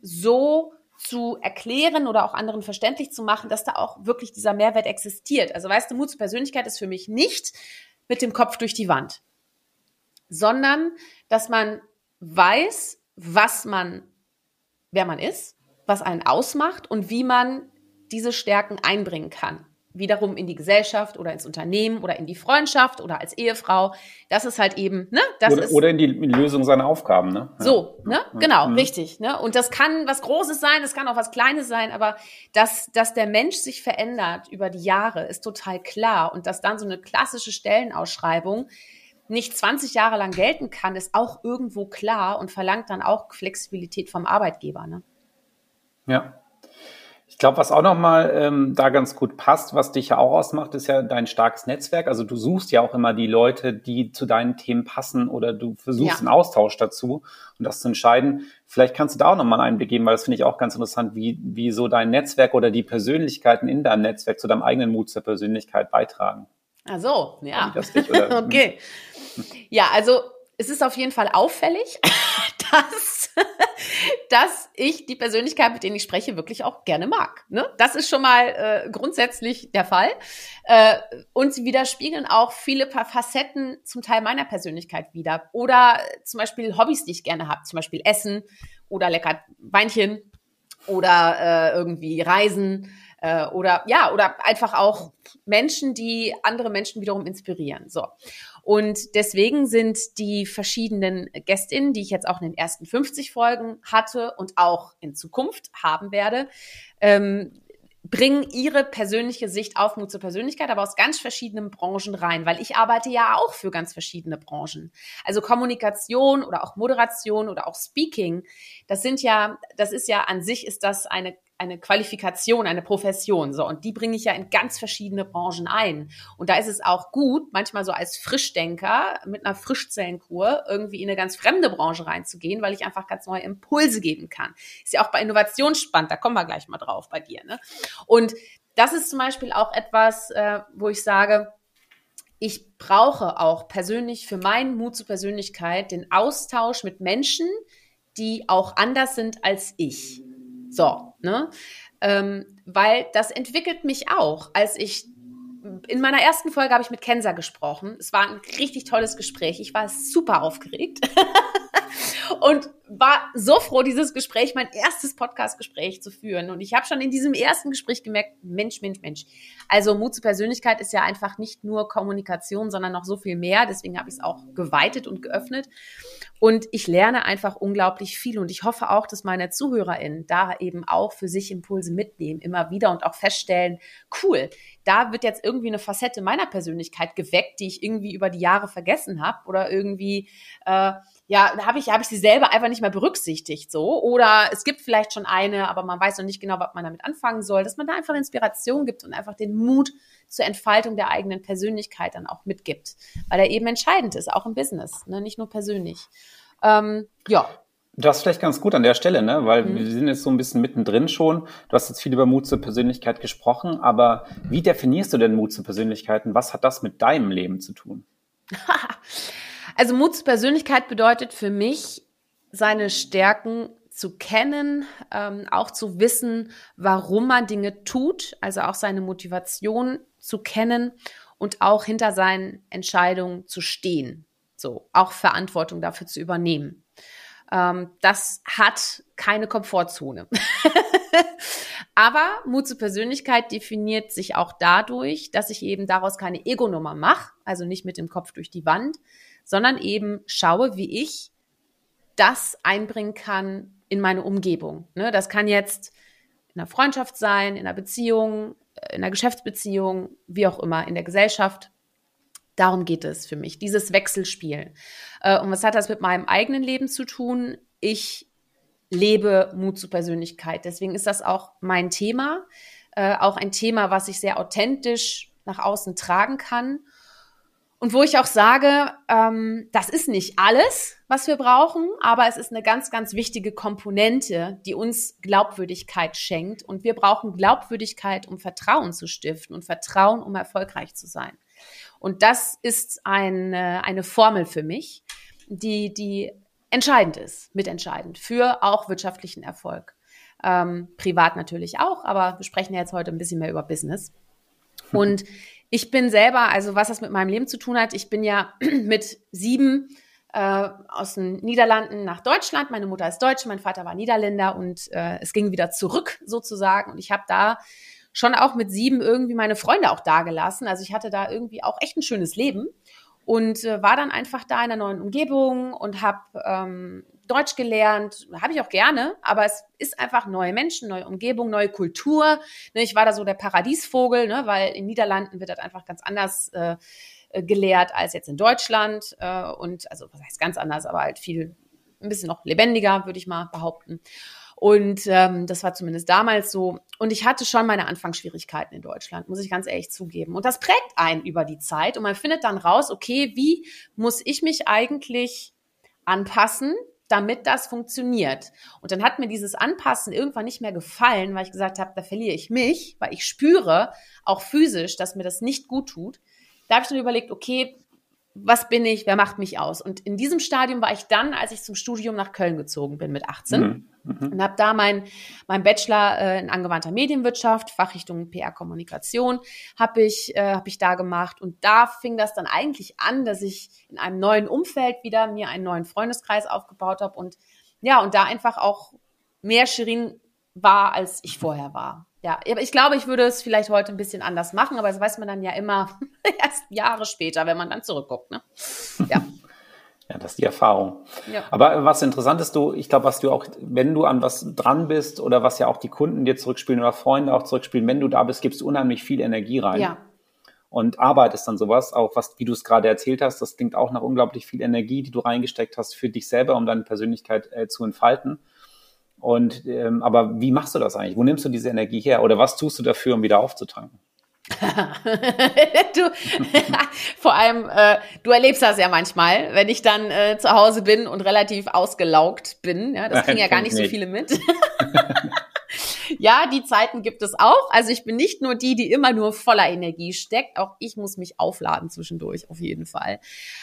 so zu erklären oder auch anderen verständlich zu machen, dass da auch wirklich dieser Mehrwert existiert. Also weißt du, Mut zur Persönlichkeit ist für mich nicht mit dem Kopf durch die Wand, sondern dass man weiß, was man, wer man ist, was einen ausmacht und wie man diese Stärken einbringen kann wiederum in die Gesellschaft oder ins Unternehmen oder in die Freundschaft oder als Ehefrau. Das ist halt eben, ne? Das oder, ist, oder in die Lösung seiner Aufgaben, ne? Ja. So, ne? Genau, mhm. richtig. Ne? Und das kann was Großes sein, das kann auch was Kleines sein, aber dass, dass der Mensch sich verändert über die Jahre, ist total klar. Und dass dann so eine klassische Stellenausschreibung nicht 20 Jahre lang gelten kann, ist auch irgendwo klar und verlangt dann auch Flexibilität vom Arbeitgeber, ne? Ja, Ich glaube, was auch nochmal ähm, da ganz gut passt, was dich ja auch ausmacht, ist ja dein starkes Netzwerk. Also du suchst ja auch immer die Leute, die zu deinen Themen passen oder du versuchst ja. einen Austausch dazu und das zu entscheiden. Vielleicht kannst du da auch nochmal einen Einblick geben, weil das finde ich auch ganz interessant, wie, wie so dein Netzwerk oder die Persönlichkeiten in deinem Netzwerk zu deinem eigenen Mut zur Persönlichkeit beitragen. Ach so, ja. Dich, (laughs) okay. Ja, also es ist auf jeden Fall auffällig, (laughs) dass, (laughs) dass ich die Persönlichkeit, mit denen ich spreche, wirklich auch gerne mag. Ne? Das ist schon mal äh, grundsätzlich der Fall. Äh, und sie widerspiegeln auch viele Facetten zum Teil meiner Persönlichkeit wieder. Oder zum Beispiel Hobbys, die ich gerne habe, zum Beispiel Essen oder lecker Weinchen oder äh, irgendwie Reisen äh, oder ja, oder einfach auch Menschen, die andere Menschen wiederum inspirieren. So. Und deswegen sind die verschiedenen Gästinnen, die ich jetzt auch in den ersten 50 Folgen hatte und auch in Zukunft haben werde, ähm, bringen ihre persönliche Sicht auf Mut zur Persönlichkeit, aber aus ganz verschiedenen Branchen rein, weil ich arbeite ja auch für ganz verschiedene Branchen. Also Kommunikation oder auch Moderation oder auch Speaking, das sind ja, das ist ja an sich ist das eine eine Qualifikation, eine Profession. So, und die bringe ich ja in ganz verschiedene Branchen ein. Und da ist es auch gut, manchmal so als Frischdenker mit einer Frischzellenkur irgendwie in eine ganz fremde Branche reinzugehen, weil ich einfach ganz neue Impulse geben kann. Ist ja auch bei Innovation spannend, da kommen wir gleich mal drauf bei dir. Ne? Und das ist zum Beispiel auch etwas, äh, wo ich sage, ich brauche auch persönlich für meinen Mut zur Persönlichkeit den Austausch mit Menschen, die auch anders sind als ich. So, ne? Ähm, weil das entwickelt mich auch. Als ich in meiner ersten Folge habe ich mit Kenza gesprochen. Es war ein richtig tolles Gespräch. Ich war super aufgeregt (laughs) und war so froh, dieses Gespräch, mein erstes Podcast-Gespräch zu führen. Und ich habe schon in diesem ersten Gespräch gemerkt, Mensch, Mensch, Mensch. Also Mut zur Persönlichkeit ist ja einfach nicht nur Kommunikation, sondern noch so viel mehr. Deswegen habe ich es auch geweitet und geöffnet. Und ich lerne einfach unglaublich viel. Und ich hoffe auch, dass meine ZuhörerInnen da eben auch für sich Impulse mitnehmen, immer wieder und auch feststellen, cool, da wird jetzt irgendwie eine Facette meiner Persönlichkeit geweckt, die ich irgendwie über die Jahre vergessen habe oder irgendwie äh, ja, da habe ich, hab ich sie selber einfach nicht mehr berücksichtigt so. Oder es gibt vielleicht schon eine, aber man weiß noch nicht genau, was man damit anfangen soll, dass man da einfach Inspiration gibt und einfach den Mut zur Entfaltung der eigenen Persönlichkeit dann auch mitgibt. Weil er eben entscheidend ist, auch im Business, ne? nicht nur persönlich. Ähm, ja, das ist vielleicht ganz gut an der Stelle, ne? weil mhm. wir sind jetzt so ein bisschen mittendrin schon. Du hast jetzt viel über Mut zur Persönlichkeit gesprochen, aber wie definierst du denn Mut zur Persönlichkeit und was hat das mit deinem Leben zu tun? (laughs) Also Mut zur Persönlichkeit bedeutet für mich, seine Stärken zu kennen, ähm, auch zu wissen, warum man Dinge tut, also auch seine Motivation zu kennen und auch hinter seinen Entscheidungen zu stehen. So, auch Verantwortung dafür zu übernehmen. Ähm, das hat keine Komfortzone. (laughs) Aber Mut zur Persönlichkeit definiert sich auch dadurch, dass ich eben daraus keine Ego-Nummer mache, also nicht mit dem Kopf durch die Wand, sondern eben schaue, wie ich das einbringen kann in meine Umgebung. Ne, das kann jetzt in einer Freundschaft sein, in einer Beziehung, äh, in einer Geschäftsbeziehung, wie auch immer, in der Gesellschaft. Darum geht es für mich, dieses Wechselspiel. Äh, und was hat das mit meinem eigenen Leben zu tun? Ich lebe Mut zur Persönlichkeit. Deswegen ist das auch mein Thema, äh, auch ein Thema, was ich sehr authentisch nach außen tragen kann und wo ich auch sage, ähm, das ist nicht alles, was wir brauchen, aber es ist eine ganz, ganz wichtige Komponente, die uns Glaubwürdigkeit schenkt. Und wir brauchen Glaubwürdigkeit, um Vertrauen zu stiften und Vertrauen, um erfolgreich zu sein. Und das ist eine, eine Formel für mich, die, die entscheidend ist, mitentscheidend für auch wirtschaftlichen Erfolg. Ähm, privat natürlich auch, aber wir sprechen ja jetzt heute ein bisschen mehr über Business. Und (laughs) ich bin selber, also was das mit meinem Leben zu tun hat, ich bin ja (clears throat) mit sieben äh, aus den Niederlanden nach Deutschland. Meine Mutter ist Deutsche, mein Vater war Niederländer und äh, es ging wieder zurück sozusagen. Und ich habe da schon auch mit sieben irgendwie meine Freunde auch dagelassen. Also ich hatte da irgendwie auch echt ein schönes Leben und äh, war dann einfach da in einer neuen Umgebung und habe ähm, Deutsch gelernt, habe ich auch gerne, aber es ist einfach neue Menschen, neue Umgebung, neue Kultur. Ne, ich war da so der Paradiesvogel, ne, weil in Niederlanden wird das einfach ganz anders äh, gelehrt als jetzt in Deutschland. Äh, und also was heißt ganz anders, aber halt viel, ein bisschen noch lebendiger, würde ich mal behaupten. Und ähm, das war zumindest damals so. Und ich hatte schon meine Anfangsschwierigkeiten in Deutschland, muss ich ganz ehrlich zugeben. Und das prägt einen über die Zeit. Und man findet dann raus, okay, wie muss ich mich eigentlich anpassen, damit das funktioniert. Und dann hat mir dieses Anpassen irgendwann nicht mehr gefallen, weil ich gesagt habe, da verliere ich mich, weil ich spüre, auch physisch, dass mir das nicht gut tut. Da habe ich dann überlegt, okay, was bin ich, wer macht mich aus? Und in diesem Stadium war ich dann, als ich zum Studium nach Köln gezogen bin mit 18 mhm. mhm. und habe da mein, mein Bachelor äh, in angewandter Medienwirtschaft, Fachrichtung PR-Kommunikation, habe ich, äh, hab ich da gemacht. Und da fing das dann eigentlich an, dass ich in einem neuen Umfeld wieder mir einen neuen Freundeskreis aufgebaut habe und ja, und da einfach auch mehr Shirin war, als ich vorher war. Ja, aber ich glaube, ich würde es vielleicht heute ein bisschen anders machen, aber das weiß man dann ja immer (laughs) erst Jahre später, wenn man dann zurückguckt. Ne? Ja. (laughs) ja, das ist die Erfahrung. Ja. Aber was interessant ist, du, ich glaube, was du auch, wenn du an was dran bist oder was ja auch die Kunden dir zurückspielen oder Freunde auch zurückspielen, wenn du da bist, gibst du unheimlich viel Energie rein. Ja. Und Arbeit ist dann sowas, auch was, wie du es gerade erzählt hast, das klingt auch nach unglaublich viel Energie, die du reingesteckt hast für dich selber, um deine Persönlichkeit äh, zu entfalten. Und ähm, aber wie machst du das eigentlich? Wo nimmst du diese Energie her? Oder was tust du dafür, um wieder aufzutanken? (laughs) du, (laughs) vor allem, äh, du erlebst das ja manchmal, wenn ich dann äh, zu Hause bin und relativ ausgelaugt bin. Ja, das kriegen ja gar nicht, nicht so viele mit. (laughs) ja, die Zeiten gibt es auch. Also ich bin nicht nur die, die immer nur voller Energie steckt. Auch ich muss mich aufladen zwischendurch, auf jeden Fall.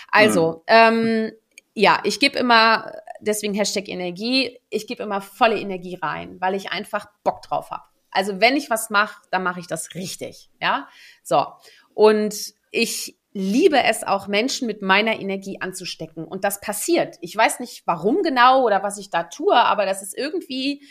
Also, mhm. ähm, ja, ich gebe immer, deswegen Hashtag Energie, ich gebe immer volle Energie rein, weil ich einfach Bock drauf habe. Also wenn ich was mache, dann mache ich das richtig. Ja, so. Und ich liebe es auch, Menschen mit meiner Energie anzustecken. Und das passiert. Ich weiß nicht, warum genau oder was ich da tue, aber das ist irgendwie,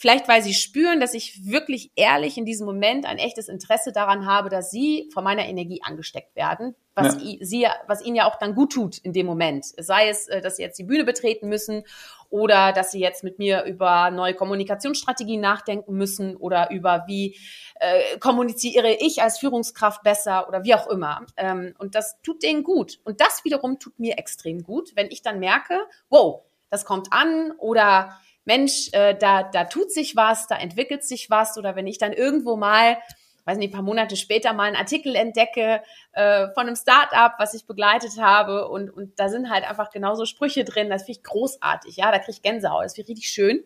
Vielleicht, weil sie spüren, dass ich wirklich ehrlich in diesem Moment ein echtes Interesse daran habe, dass sie von meiner Energie angesteckt werden, was, ja. sie, was ihnen ja auch dann gut tut in dem Moment. Sei es, äh, dass sie jetzt die Bühne betreten müssen oder dass sie jetzt mit mir über neue Kommunikationsstrategien nachdenken müssen oder über wie äh, kommuniziere ich als Führungskraft besser oder wie auch immer. Ähm, und das tut denen gut. Und das wiederum tut mir extrem gut, wenn ich dann merke, wow, das kommt an oder Mensch, äh, da, da tut sich was, da entwickelt sich was. Oder wenn ich dann irgendwo mal, weiß nicht, ein paar Monate später mal einen Artikel entdecke äh, von einem Start-up, was ich begleitet habe. Und, und da sind halt einfach genauso Sprüche drin, das finde ich großartig, ja, da kriege ich Gänsehaut, das finde ich richtig schön.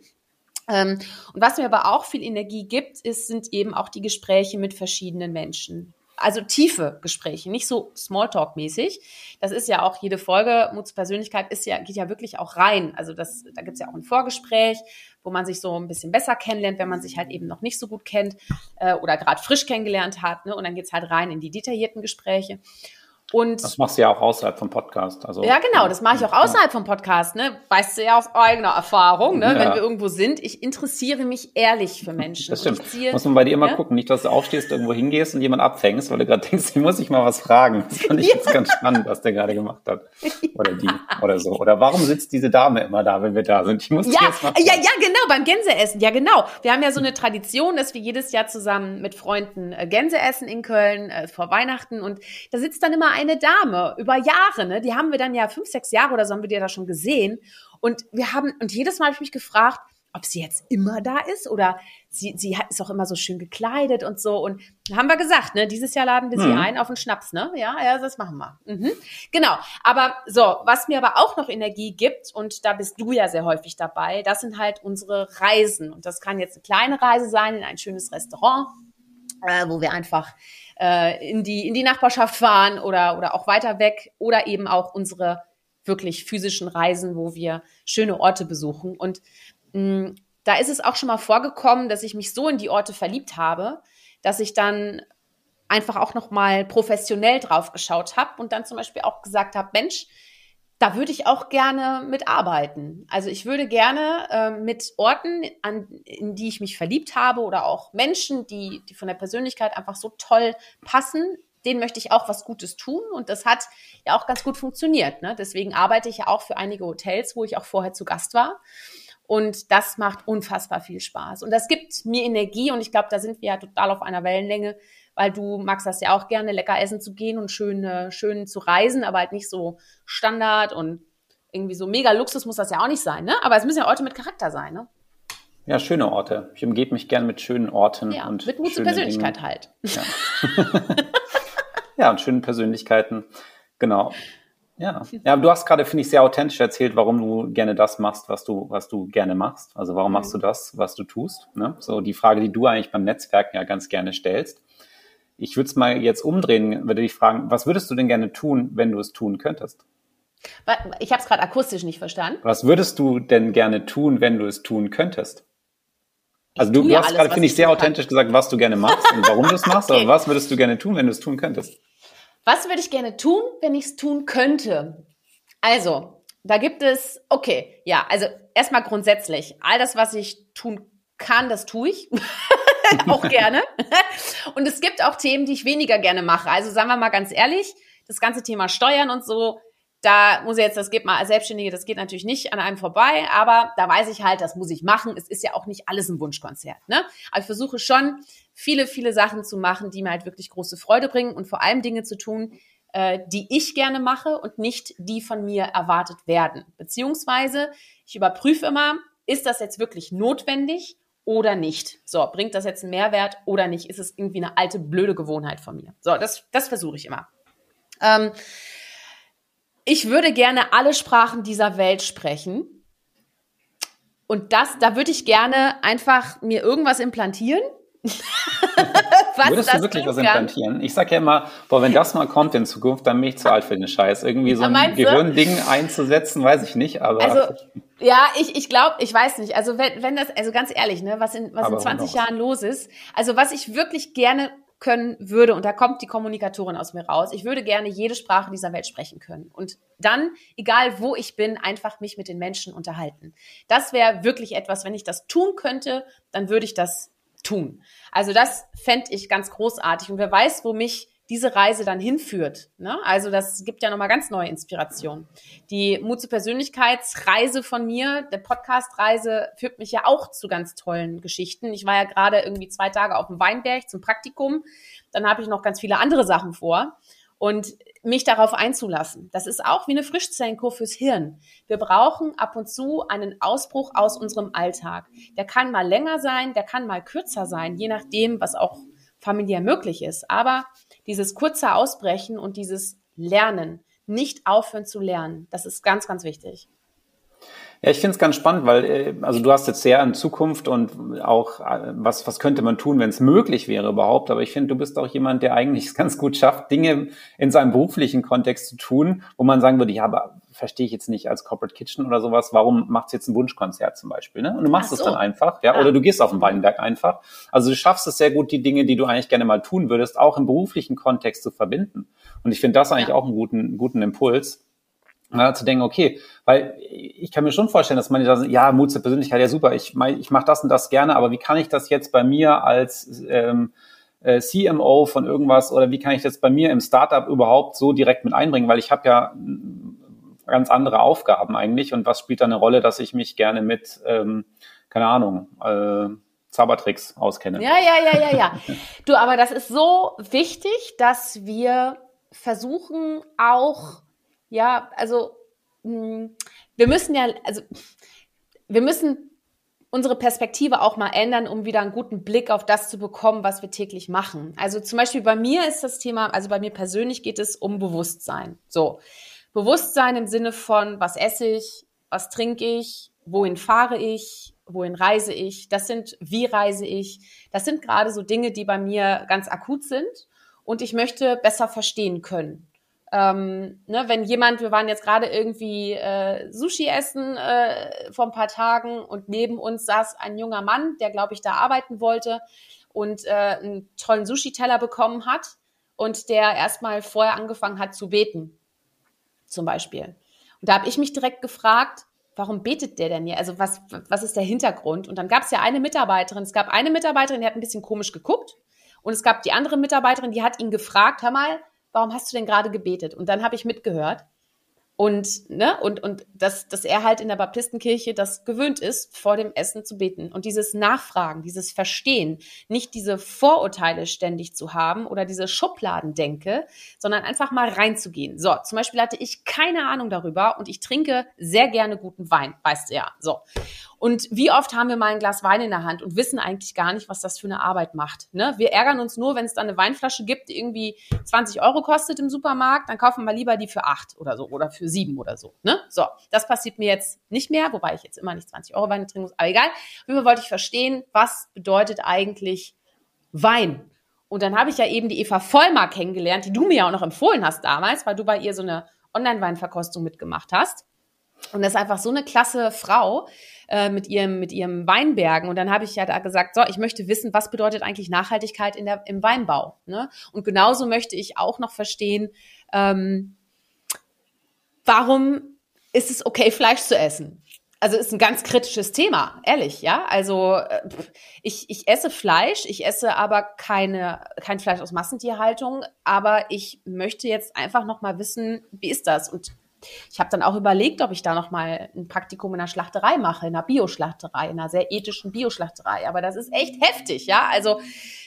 Ähm, und was mir aber auch viel Energie gibt, ist, sind eben auch die Gespräche mit verschiedenen Menschen also tiefe Gespräche, nicht so Smalltalk-mäßig. Das ist ja auch jede Folge, Muts Persönlichkeit ist ja, geht ja wirklich auch rein. Also das, da gibt's ja auch ein Vorgespräch, wo man sich so ein bisschen besser kennenlernt, wenn man sich halt eben noch nicht so gut kennt äh, oder gerade frisch kennengelernt hat. Ne? Und dann geht's halt rein in die detaillierten Gespräche. Und das machst du ja auch außerhalb vom Podcast. Also, ja, genau, das mache ich auch außerhalb vom Podcast. Ne? Weißt du ja aus eigener Erfahrung, ne? Ja. wenn wir irgendwo sind. Ich interessiere mich ehrlich für Menschen. Das stimmt. Ziehe, muss man bei dir immer ja? gucken, nicht, dass du aufstehst, irgendwo hingehst und jemand abfängst, weil du gerade denkst, (laughs) ich muss ich mal was fragen. Das fand ich ja. jetzt ganz spannend, was der gerade gemacht hat. (laughs) Oder die oder so. Oder warum sitzt diese Dame immer da, wenn wir da sind? Ich muss ja, jetzt mal ja, ja, genau, beim Gänseessen. Ja, genau. Wir haben ja so eine Tradition, dass wir jedes Jahr zusammen mit Freunden äh, Gänse essen in Köln äh, vor Weihnachten. Und da sitzt dann immer ein eine Dame über Jahre, ne? Die haben wir dann ja fünf, sechs Jahre oder so haben wir die da schon gesehen. Und wir haben, und jedes Mal habe ich mich gefragt, ob sie jetzt immer da ist oder sie, sie ist auch immer so schön gekleidet und so. Und haben wir gesagt, ne, dieses Jahr laden wir sie mhm. ein auf einen Schnaps, ne? Ja, ja, das machen wir. Mhm. Genau. Aber so, was mir aber auch noch Energie gibt, und da bist du ja sehr häufig dabei, das sind halt unsere Reisen. Und das kann jetzt eine kleine Reise sein in ein schönes Restaurant, äh, wo wir einfach äh, in, die, in die Nachbarschaft fahren oder, oder auch weiter weg oder eben auch unsere wirklich physischen Reisen, wo wir schöne Orte besuchen. Und mh, mm, da ist es auch schon mal vorgekommen, dass ich mich so in die Orte verliebt habe, dass ich dann einfach auch noch mal professionell drauf geschaut habe und dann zum Beispiel auch gesagt habe, Mensch, da würde ich auch gerne mitarbeiten. Also ich würde gerne äh, mit Orten, an, in die ich mich verliebt habe oder auch Menschen, die, die von der Persönlichkeit einfach so toll passen, denen möchte ich auch was Gutes tun. Und das hat ja auch ganz gut funktioniert. Ne? Deswegen arbeite ich ja auch für einige Hotels, wo ich auch vorher zu Gast war. Und das macht unfassbar viel Spaß. Und das gibt mir Energie. Und ich glaube, da sind wir ja total auf einer Wellenlänge, weil du magst das ja auch gerne, lecker essen zu gehen und schön, äh, schön zu reisen, aber halt nicht so Standard und irgendwie so mega Luxus muss das ja auch nicht sein, ne? Aber es müssen ja Orte mit Charakter sein, ne? Ja, schöne Orte. Ich umgebe mich gern mit schönen Orten Ja, und mit Mut zur Persönlichkeit Dingen. halt. Ja. (laughs) ja, und schönen Persönlichkeiten. Genau. Ja. ja, du hast gerade, finde ich, sehr authentisch erzählt, warum du gerne das machst, was du, was du gerne machst. Also warum machst du das, was du tust? Ne? So die Frage, die du eigentlich beim Netzwerken ja ganz gerne stellst. Ich würde es mal jetzt umdrehen, würde dich fragen, was würdest du denn gerne tun, wenn du es tun könntest? Ich habe es gerade akustisch nicht verstanden. Was würdest du denn gerne tun, wenn du es tun könntest? Also du, du hast alles, gerade, finde ich, sehr tun kann. authentisch gesagt, was du gerne machst und warum du es machst, Okay. aber was würdest du gerne tun, wenn du es tun könntest? Was würde ich gerne tun, wenn ich es tun könnte? Also, da gibt es, okay, ja, also erstmal grundsätzlich, all das, was ich tun kann, das tue ich. (laughs) auch gerne. Und es gibt auch Themen, die ich weniger gerne mache. Also sagen wir mal ganz ehrlich, das ganze Thema Steuern und so, da muss ich jetzt, das geht mal als Selbstständige, das geht natürlich nicht an einem vorbei, aber da weiß ich halt, das muss ich machen. Es ist ja auch nicht alles ein Wunschkonzert. Ne? Aber ich versuche schon, viele, viele Sachen zu machen, die mir halt wirklich große Freude bringen und vor allem Dinge zu tun, äh, die ich gerne mache und nicht die von mir erwartet werden. Beziehungsweise ich überprüfe immer, ist das jetzt wirklich notwendig oder nicht? So, bringt das jetzt einen Mehrwert oder nicht? Ist es irgendwie eine alte, blöde Gewohnheit von mir? So, das, das versuche ich immer. Ähm, ich würde gerne alle Sprachen dieser Welt sprechen. Und das, da würde ich gerne einfach mir irgendwas implantieren. (laughs) (laughs) was Würdest das du wirklich was kann. implantieren? Ich sag ja immer, boah, wenn das mal kommt in Zukunft, dann bin ich zu alt für den Scheiß. Irgendwie so Ja, ein? Gehirnding einzusetzen, weiß ich nicht, aber Also, (laughs) ja, ich, ich glaube, ich weiß nicht. Also, wenn, wenn das, also ganz ehrlich, ne, was in, was Aber in 20 who knows? Jahren los ist. Also, was ich wirklich gerne können würde, und da kommt die Kommunikatorin aus mir raus, ich würde gerne jede Sprache dieser Welt sprechen können. Und dann, egal wo ich bin, einfach mich mit den Menschen unterhalten. Das wäre wirklich etwas, wenn ich das tun könnte, dann würde ich das tun. Also das fände ich ganz großartig. Und wer weiß, wo mich diese Reise dann hinführt. Ne? Also das gibt ja nochmal ganz neue Inspiration. Die Mut zur Persönlichkeitsreise von mir, der Podcast-Reise, führt mich ja auch zu ganz tollen Geschichten. Ich war ja gerade irgendwie zwei Tage auf dem Weinberg zum Praktikum. Dann habe ich noch ganz viele andere Sachen vor. Und mich darauf einzulassen. Das ist auch wie eine Frischzellenkur fürs Hirn. Wir brauchen ab und zu einen Ausbruch aus unserem Alltag. Der kann mal länger sein, der kann mal kürzer sein, je nachdem, was auch familiär möglich ist. Aber dieses kurze Ausbrechen und dieses Lernen, nicht aufhören zu lernen, das ist ganz, ganz wichtig. Ja, ich finde es ganz spannend, weil äh, also du hast jetzt sehr an Zukunft und auch äh, was was könnte man tun, wenn es möglich wäre überhaupt. Aber ich finde, du bist auch jemand, der eigentlich es (laughs) ganz gut schafft, Dinge in seinem beruflichen Kontext zu tun, wo man sagen würde, ja, aber verstehe ich jetzt nicht als Corporate Kitchen oder sowas. Warum machst du jetzt ein Wunschkonzert zum Beispiel? Ne? Und du machst Ach es so. dann einfach, ja, Ja. oder du gehst auf den Weinberg einfach. Also du schaffst es sehr gut, die Dinge, die du eigentlich gerne mal tun würdest, auch im beruflichen Kontext zu verbinden. Und ich finde das eigentlich Ja. auch einen guten guten Impuls. Ja, zu denken, okay, weil ich kann mir schon vorstellen, dass man sagt, ja, Mut zur Persönlichkeit, ja super, ich, ich mache das und das gerne, aber wie kann ich das jetzt bei mir als ähm, äh, CMO von irgendwas oder wie kann ich das bei mir im Startup überhaupt so direkt mit einbringen, weil ich habe ja mm, ganz andere Aufgaben eigentlich und was spielt da eine Rolle, dass ich mich gerne mit, ähm, keine Ahnung, äh, Zaubertricks auskenne. Ja, ja, ja, ja, ja. Du, aber das ist so wichtig, dass wir versuchen auch, ja, also mh, wir müssen ja, also wir müssen unsere Perspektive auch mal ändern, um wieder einen guten Blick auf das zu bekommen, was wir täglich machen. Also zum Beispiel bei mir ist das Thema, also bei mir persönlich geht es um Bewusstsein. So, Bewusstsein im Sinne von, was esse ich, was trinke ich, wohin fahre ich, wohin reise ich, das sind, wie reise ich, das sind gerade so Dinge, die bei mir ganz akut sind und ich möchte besser verstehen können. Ähm, ne, wenn jemand, wir waren jetzt gerade irgendwie äh, Sushi essen äh, vor ein paar Tagen und neben uns saß ein junger Mann, der, glaube ich, da arbeiten wollte und äh, einen tollen Sushi-Teller bekommen hat und der erstmal vorher angefangen hat zu beten, zum Beispiel. Und da habe ich mich direkt gefragt, warum betet der denn hier? Also was, was ist der Hintergrund? Und dann gab es ja eine Mitarbeiterin, es gab eine Mitarbeiterin, die hat ein bisschen komisch geguckt und es gab die andere Mitarbeiterin, die hat ihn gefragt, hör mal, warum hast du denn gerade gebetet? Und dann habe ich mitgehört. Und, ne, und, und dass, dass er halt in der Baptistenkirche das gewöhnt ist, vor dem Essen zu beten. Und dieses Nachfragen, dieses Verstehen, nicht diese Vorurteile ständig zu haben oder diese Schubladendenke, sondern einfach mal reinzugehen. So, zum Beispiel hatte ich keine Ahnung darüber und ich trinke sehr gerne guten Wein, weißt du ja. So. Und wie oft haben wir mal ein Glas Wein in der Hand und wissen eigentlich gar nicht, was das für eine Arbeit macht. Ne? Wir ärgern uns nur, wenn es dann eine Weinflasche gibt, die irgendwie 20 Euro kostet im Supermarkt, dann kaufen wir lieber die für acht oder so oder für sieben oder so. Ne? So, das passiert mir jetzt nicht mehr, wobei ich jetzt immer nicht 20 Euro Wein trinken muss, aber egal. Fall wollte ich verstehen, was bedeutet eigentlich Wein? Und dann habe ich ja eben die Eva Vollmar kennengelernt, die du mir ja auch noch empfohlen hast damals, weil du bei ihr so eine Online-Weinverkostung mitgemacht hast. Und das ist einfach so eine klasse Frau äh, mit ihrem mit ihrem Weinbergen. Und dann habe ich ja da gesagt, so, ich möchte wissen, was bedeutet eigentlich Nachhaltigkeit in der, im Weinbau. Ne? Und genauso möchte ich auch noch verstehen, ähm, warum ist es okay, Fleisch zu essen? also ist ein ganz kritisches Thema, ehrlich, ja. Also äh, ich, ich esse Fleisch, ich esse aber keine, kein Fleisch aus Massentierhaltung, aber ich möchte jetzt einfach noch mal wissen, wie ist das? Und ich habe dann auch überlegt, ob ich da noch mal ein Praktikum in einer Schlachterei mache, in einer Bioschlachterei, in einer sehr ethischen Bioschlachterei. Aber das ist echt heftig, ja. Also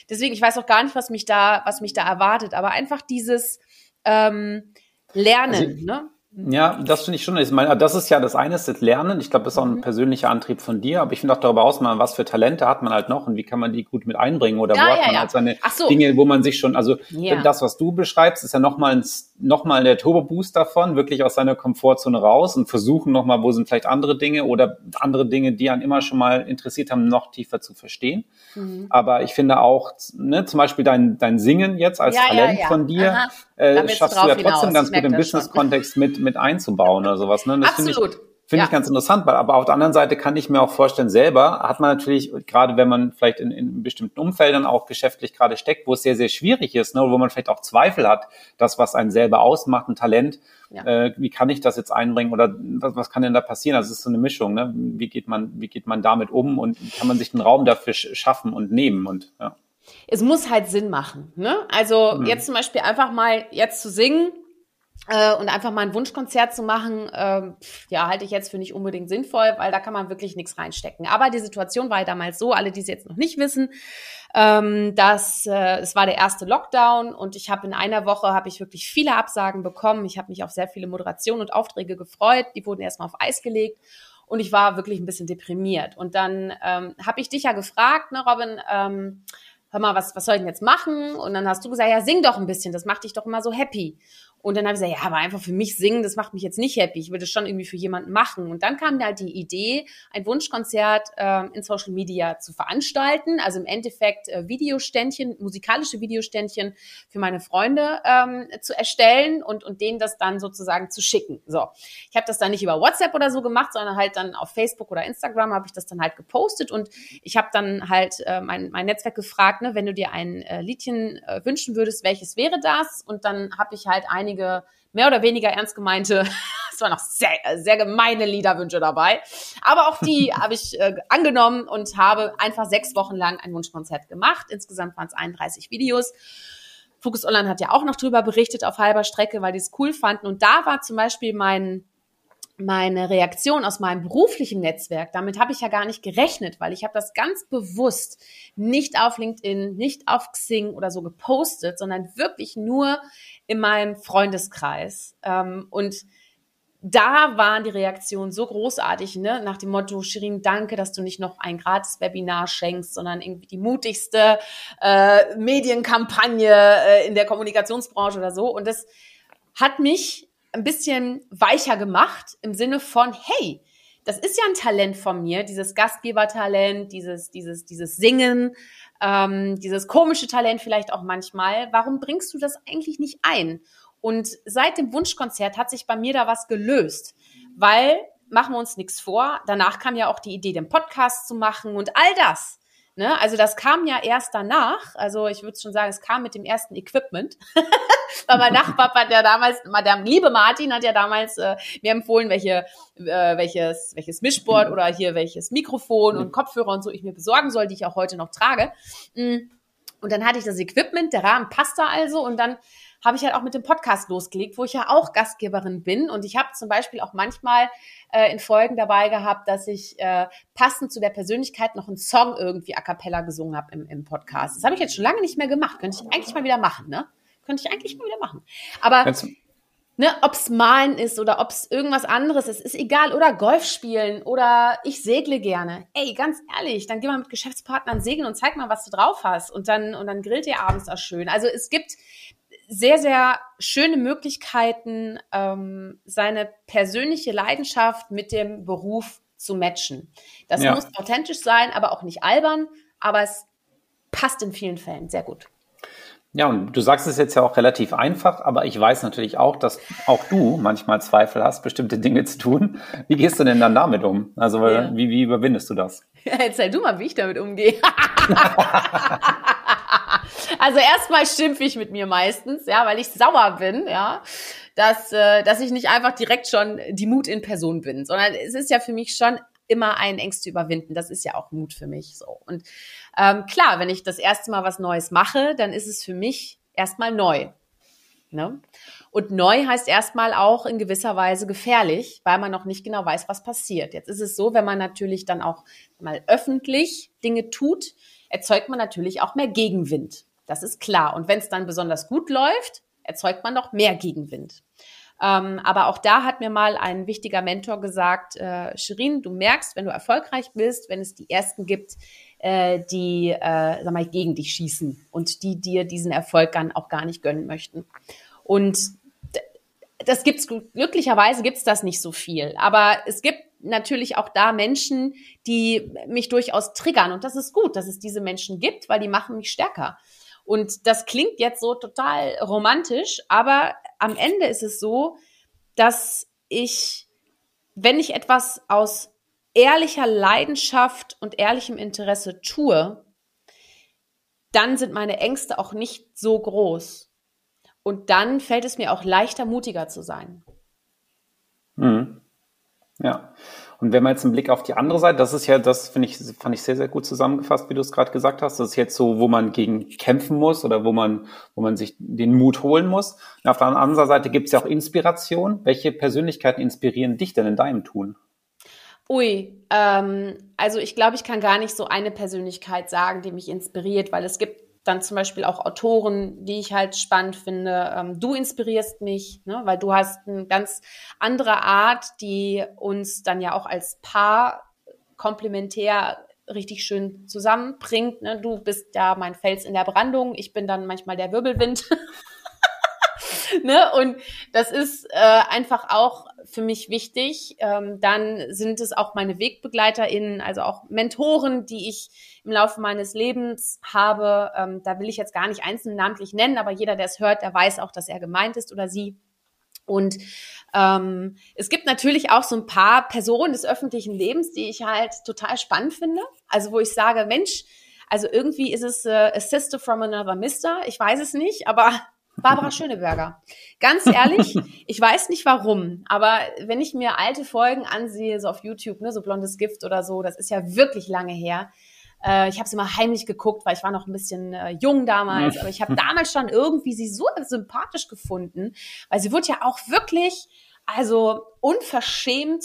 deswegen, ich weiß auch gar nicht, was mich da, was mich da erwartet. Aber einfach dieses ähm, Lernen, also, ne? Ja, das finde ich schon. Ich meine, das ist ja das eine, ist das Lernen. Ich glaube, das ist auch ein mhm. persönlicher Antrieb von dir. Aber ich finde auch darüber aus, was für Talente hat man halt noch und wie kann man die gut mit einbringen oder ja, wo hat man ja. halt seine so. Dinge, wo man sich schon, also ja. das, was du beschreibst, ist ja nochmal ein, noch mal der Turbo-Boost davon, wirklich aus seiner Komfortzone raus und versuchen nochmal, wo sind vielleicht andere Dinge oder andere Dinge, die einen immer schon mal interessiert haben, noch tiefer zu verstehen. Mhm. Aber ich finde auch, ne, zum Beispiel dein, dein Singen jetzt als Talent von dir, äh, schaffst du ja trotzdem hinaus. ganz gut im Business-Kontext mit, mit einzubauen oder sowas. Ne? Das Absolut. Ich, Finde ja. ich ganz interessant, weil aber auf der anderen Seite kann ich mir auch vorstellen, selber hat man natürlich, gerade wenn man vielleicht in, in bestimmten Umfeldern auch geschäftlich gerade steckt, wo es sehr, sehr schwierig ist, ne, wo man vielleicht auch Zweifel hat, das, was einen selber ausmacht, ein Talent, ja. äh, wie kann ich das jetzt einbringen oder was, was kann denn da passieren? Also es ist so eine Mischung, ne? Wie geht man, wie geht man damit um und kann man sich den Raum dafür schaffen und nehmen und ja es muss halt Sinn machen. Ne? Also mhm. jetzt zum Beispiel einfach mal jetzt zu singen äh, und einfach mal ein Wunschkonzert zu machen, äh, ja, halte ich jetzt für nicht unbedingt sinnvoll, weil da kann man wirklich nichts reinstecken. Aber die Situation war ja damals so, alle, die es jetzt noch nicht wissen, ähm, dass äh, es war der erste Lockdown und ich habe in einer Woche habe ich wirklich viele Absagen bekommen. Ich habe mich auf sehr viele Moderationen und Aufträge gefreut. Die wurden erstmal auf Eis gelegt und ich war wirklich ein bisschen deprimiert. Und dann ähm, habe ich dich ja gefragt, ne, Robin, ähm, hör mal, was, was soll ich denn jetzt machen? Und dann hast du gesagt, ja, sing doch ein bisschen, das macht dich doch immer so happy. Und dann habe ich gesagt, ja, aber einfach für mich singen, das macht mich jetzt nicht happy. Ich würde es schon irgendwie für jemanden machen. Und dann kam mir halt die Idee, ein Wunschkonzert äh, in Social Media zu veranstalten. Also im Endeffekt äh, Videoständchen, musikalische Videoständchen für meine Freunde ähm, zu erstellen und, und denen das dann sozusagen zu schicken. So, ich habe das dann nicht über WhatsApp oder so gemacht, sondern halt dann auf Facebook oder Instagram habe ich das dann halt gepostet und ich habe dann halt äh, mein, mein Netzwerk gefragt, ne, wenn du dir ein äh, Liedchen äh, wünschen würdest, welches wäre das? Und dann habe ich halt einige einige mehr oder weniger ernst gemeinte, (laughs) es waren noch sehr, sehr gemeine Liederwünsche dabei. Aber auch die (laughs) habe ich äh, angenommen und habe einfach sechs Wochen lang ein Wunschkonzert gemacht. Insgesamt waren es 31 Videos. Focus Online hat ja auch noch drüber berichtet auf halber Strecke, weil die es cool fanden. Und da war zum Beispiel mein meine Reaktion aus meinem beruflichen Netzwerk, damit habe ich ja gar nicht gerechnet, weil ich habe das ganz bewusst nicht auf LinkedIn, nicht auf Xing oder so gepostet, sondern wirklich nur in meinem Freundeskreis. Ähm, und da waren die Reaktionen so großartig, ne? nach dem Motto, Shirin, danke, dass du nicht noch ein gratis Webinar schenkst, sondern irgendwie die mutigste äh, Medienkampagne äh, in der Kommunikationsbranche oder so. Und das hat mich ein bisschen weicher gemacht im Sinne von, hey, das ist ja ein Talent von mir, dieses Gastgebertalent, dieses, dieses, dieses Singen, ähm, dieses komische Talent vielleicht auch manchmal. Warum bringst du das eigentlich nicht ein? Und seit dem Wunschkonzert hat sich bei mir da was gelöst, weil machen wir uns nichts vor. Danach kam ja auch die Idee, den Podcast zu machen und all das Ne? Also das kam ja erst danach. Also ich würde schon sagen, es kam mit dem ersten Equipment. (laughs) Weil mein Nachbar hat ja damals, der liebe Martin hat ja damals äh, mir empfohlen, welche, äh, welches, welches Mischboard oder hier welches Mikrofon und Kopfhörer und so ich mir besorgen soll, die ich auch heute noch trage. Mm. Und dann hatte ich das Equipment, der Rahmen passte also und dann habe ich halt auch mit dem Podcast losgelegt, wo ich ja auch Gastgeberin bin. Und ich habe zum Beispiel auch manchmal äh, in Folgen dabei gehabt, dass ich äh, passend zu der Persönlichkeit noch einen Song irgendwie a cappella gesungen habe im, im Podcast. Das habe ich jetzt schon lange nicht mehr gemacht. Könnte ich eigentlich mal wieder machen, ne? Könnte ich eigentlich mal wieder machen. Aber ne, ob's Malen ist oder ob's irgendwas anderes ist, ist egal. Oder Golf spielen oder ich segle gerne. Ey, ganz ehrlich, dann geh mal mit Geschäftspartnern segeln und zeig mal, was du drauf hast. Und dann, und dann grillt ihr abends auch schön. Also es gibt sehr, sehr schöne Möglichkeiten, ähm, seine persönliche Leidenschaft mit dem Beruf zu matchen. Das ja. muss authentisch sein, aber auch nicht albern, aber es passt in vielen Fällen sehr gut. Ja, und du sagst es jetzt ja auch relativ einfach, aber ich weiß natürlich auch, dass auch du manchmal Zweifel hast, bestimmte Dinge zu tun. Wie gehst du denn dann damit um? Also ja. wie, wie überwindest du das? Ja, (laughs) erzähl du mal, wie ich damit umgehe. (laughs) also erstmal schimpfe ich mit mir meistens, ja, weil ich sauer bin, ja, dass, äh, dass ich nicht einfach direkt schon die Mut in Person bin, sondern es ist ja für mich schon immer ein Ängste überwinden. Das ist ja auch Mut für mich so. Und ähm, klar, wenn ich das erste Mal was Neues mache, dann ist es für mich erstmal neu. Ne? Und neu heißt erstmal auch in gewisser Weise gefährlich, weil man noch nicht genau weiß, was passiert. Jetzt ist es so, wenn man natürlich dann auch mal öffentlich Dinge tut, erzeugt man natürlich auch mehr Gegenwind. Das ist klar. Und wenn es dann besonders gut läuft, erzeugt man noch mehr Gegenwind. Ähm, aber auch da hat mir mal ein wichtiger Mentor gesagt, äh, Shirin, du merkst, wenn du erfolgreich bist, wenn es die Ersten gibt, äh, die, äh, sag mal, gegen dich schießen und die dir diesen Erfolg dann auch gar nicht gönnen möchten. Und das gibt's glücklicherweise gibt's das nicht so viel, aber es gibt natürlich auch da Menschen, die mich durchaus triggern und das ist gut, dass es diese Menschen gibt, weil die machen mich stärker. Und das klingt jetzt so total romantisch, aber am Ende ist es so, dass ich, wenn ich etwas aus ehrlicher Leidenschaft und ehrlichem Interesse tue, dann sind meine Ängste auch nicht so groß. Und dann fällt es mir auch leichter, mutiger zu sein. Mhm. Ja. Und wenn man jetzt einen Blick auf die andere Seite, das ist ja, das finde ich, fand ich sehr, sehr gut zusammengefasst, wie du es gerade gesagt hast. Das ist jetzt so, wo man gegen kämpfen muss oder wo man, wo man sich den Mut holen muss. Und auf der anderen Seite gibt es ja auch Inspiration. Welche Persönlichkeiten inspirieren dich denn in deinem Tun? Ui, ähm, also ich glaube, ich kann gar nicht so eine Persönlichkeit sagen, die mich inspiriert, weil es gibt dann zum Beispiel auch Autoren, die ich halt spannend finde. Ähm, du inspirierst mich, ne, weil du hast eine ganz andere Art, die uns dann ja auch als Paar komplementär richtig schön zusammenbringt. Ne? Du bist ja mein Fels in der Brandung, ich bin dann manchmal der Wirbelwind. (laughs) (laughs) ne? Und das ist äh, einfach auch für mich wichtig. Ähm, dann sind es auch meine WegbegleiterInnen, also auch Mentoren, die ich im Laufe meines Lebens habe. Ähm, da will ich jetzt gar nicht einzeln namentlich nennen, aber jeder, der es hört, der weiß auch, dass er gemeint ist oder sie. Und ähm, es gibt natürlich auch so ein paar Personen des öffentlichen Lebens, die ich halt total spannend finde. Also wo ich sage, Mensch, also irgendwie ist es äh, a sister from another mister. Ich weiß es nicht, aber Barbara Schöneberger. Ganz ehrlich, (laughs) ich weiß nicht warum, aber wenn ich mir alte Folgen ansehe, so auf YouTube, ne, so Blondes Gift oder so, das ist ja wirklich lange her. Äh, ich habe sie mal heimlich geguckt, weil ich war noch ein bisschen äh, jung damals, aber ich habe (laughs) damals schon irgendwie sie so sympathisch gefunden, weil sie wurde ja auch wirklich, also unverschämt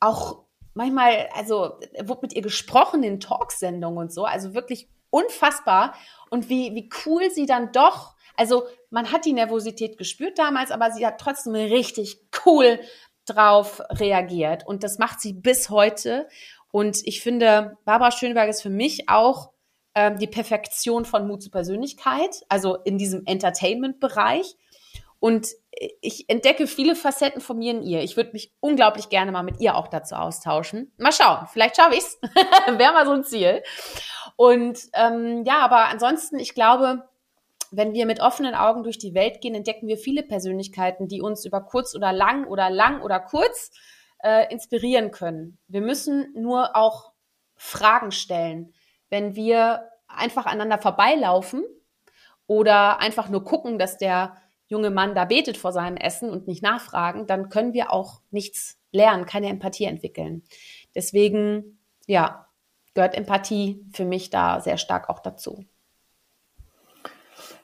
auch manchmal, also wurde mit ihr gesprochen in Talksendungen und so, also wirklich unfassbar und wie, wie cool sie dann doch also man hat die Nervosität gespürt damals, aber sie hat trotzdem richtig cool drauf reagiert. Und das macht sie bis heute. Und ich finde, Barbara Schönberg ist für mich auch ähm, die Perfektion von Mut zur Persönlichkeit, also in diesem Entertainment-Bereich. Und ich entdecke viele Facetten von mir in ihr. Ich würde mich unglaublich gerne mal mit ihr auch dazu austauschen. Mal schauen, vielleicht schaffe ich's. (laughs) Wäre mal so ein Ziel. Und ähm, ja, aber ansonsten, ich glaube, wenn wir mit offenen Augen durch die Welt gehen, entdecken wir viele Persönlichkeiten, die uns über kurz oder lang oder lang oder kurz äh, inspirieren können. Wir müssen nur auch Fragen stellen. Wenn wir einfach aneinander vorbeilaufen oder einfach nur gucken, dass der junge Mann da betet vor seinem Essen und nicht nachfragen, dann können wir auch nichts lernen, keine Empathie entwickeln. Deswegen, ja, gehört Empathie für mich da sehr stark auch dazu.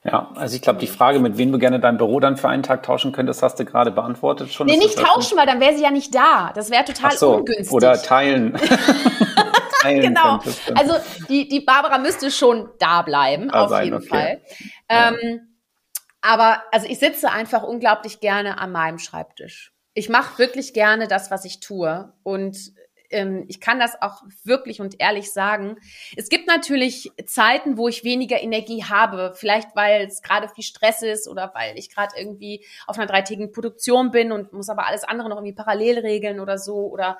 Ja, also ich glaube, die Frage, mit wem du gerne dein Büro dann für einen Tag tauschen könntest, hast du gerade beantwortet schon. Nee, nicht tauschen, weil dann wäre sie ja nicht da. Das wäre total so, ungünstig. Oder teilen. (laughs) teilen genau. Also die, die Barbara müsste schon da bleiben, da auf sein, jeden okay. Fall. Ja. Ähm, Aber also ich sitze einfach unglaublich gerne an meinem Schreibtisch. Ich mache wirklich gerne das, was ich tue. Und ähm, ich kann das auch wirklich und ehrlich sagen. Es gibt natürlich Zeiten, wo ich weniger Energie habe. Vielleicht, weil es gerade viel Stress ist oder weil ich gerade irgendwie auf einer dreitägigen Produktion bin und muss aber alles andere noch irgendwie parallel regeln oder so. Oder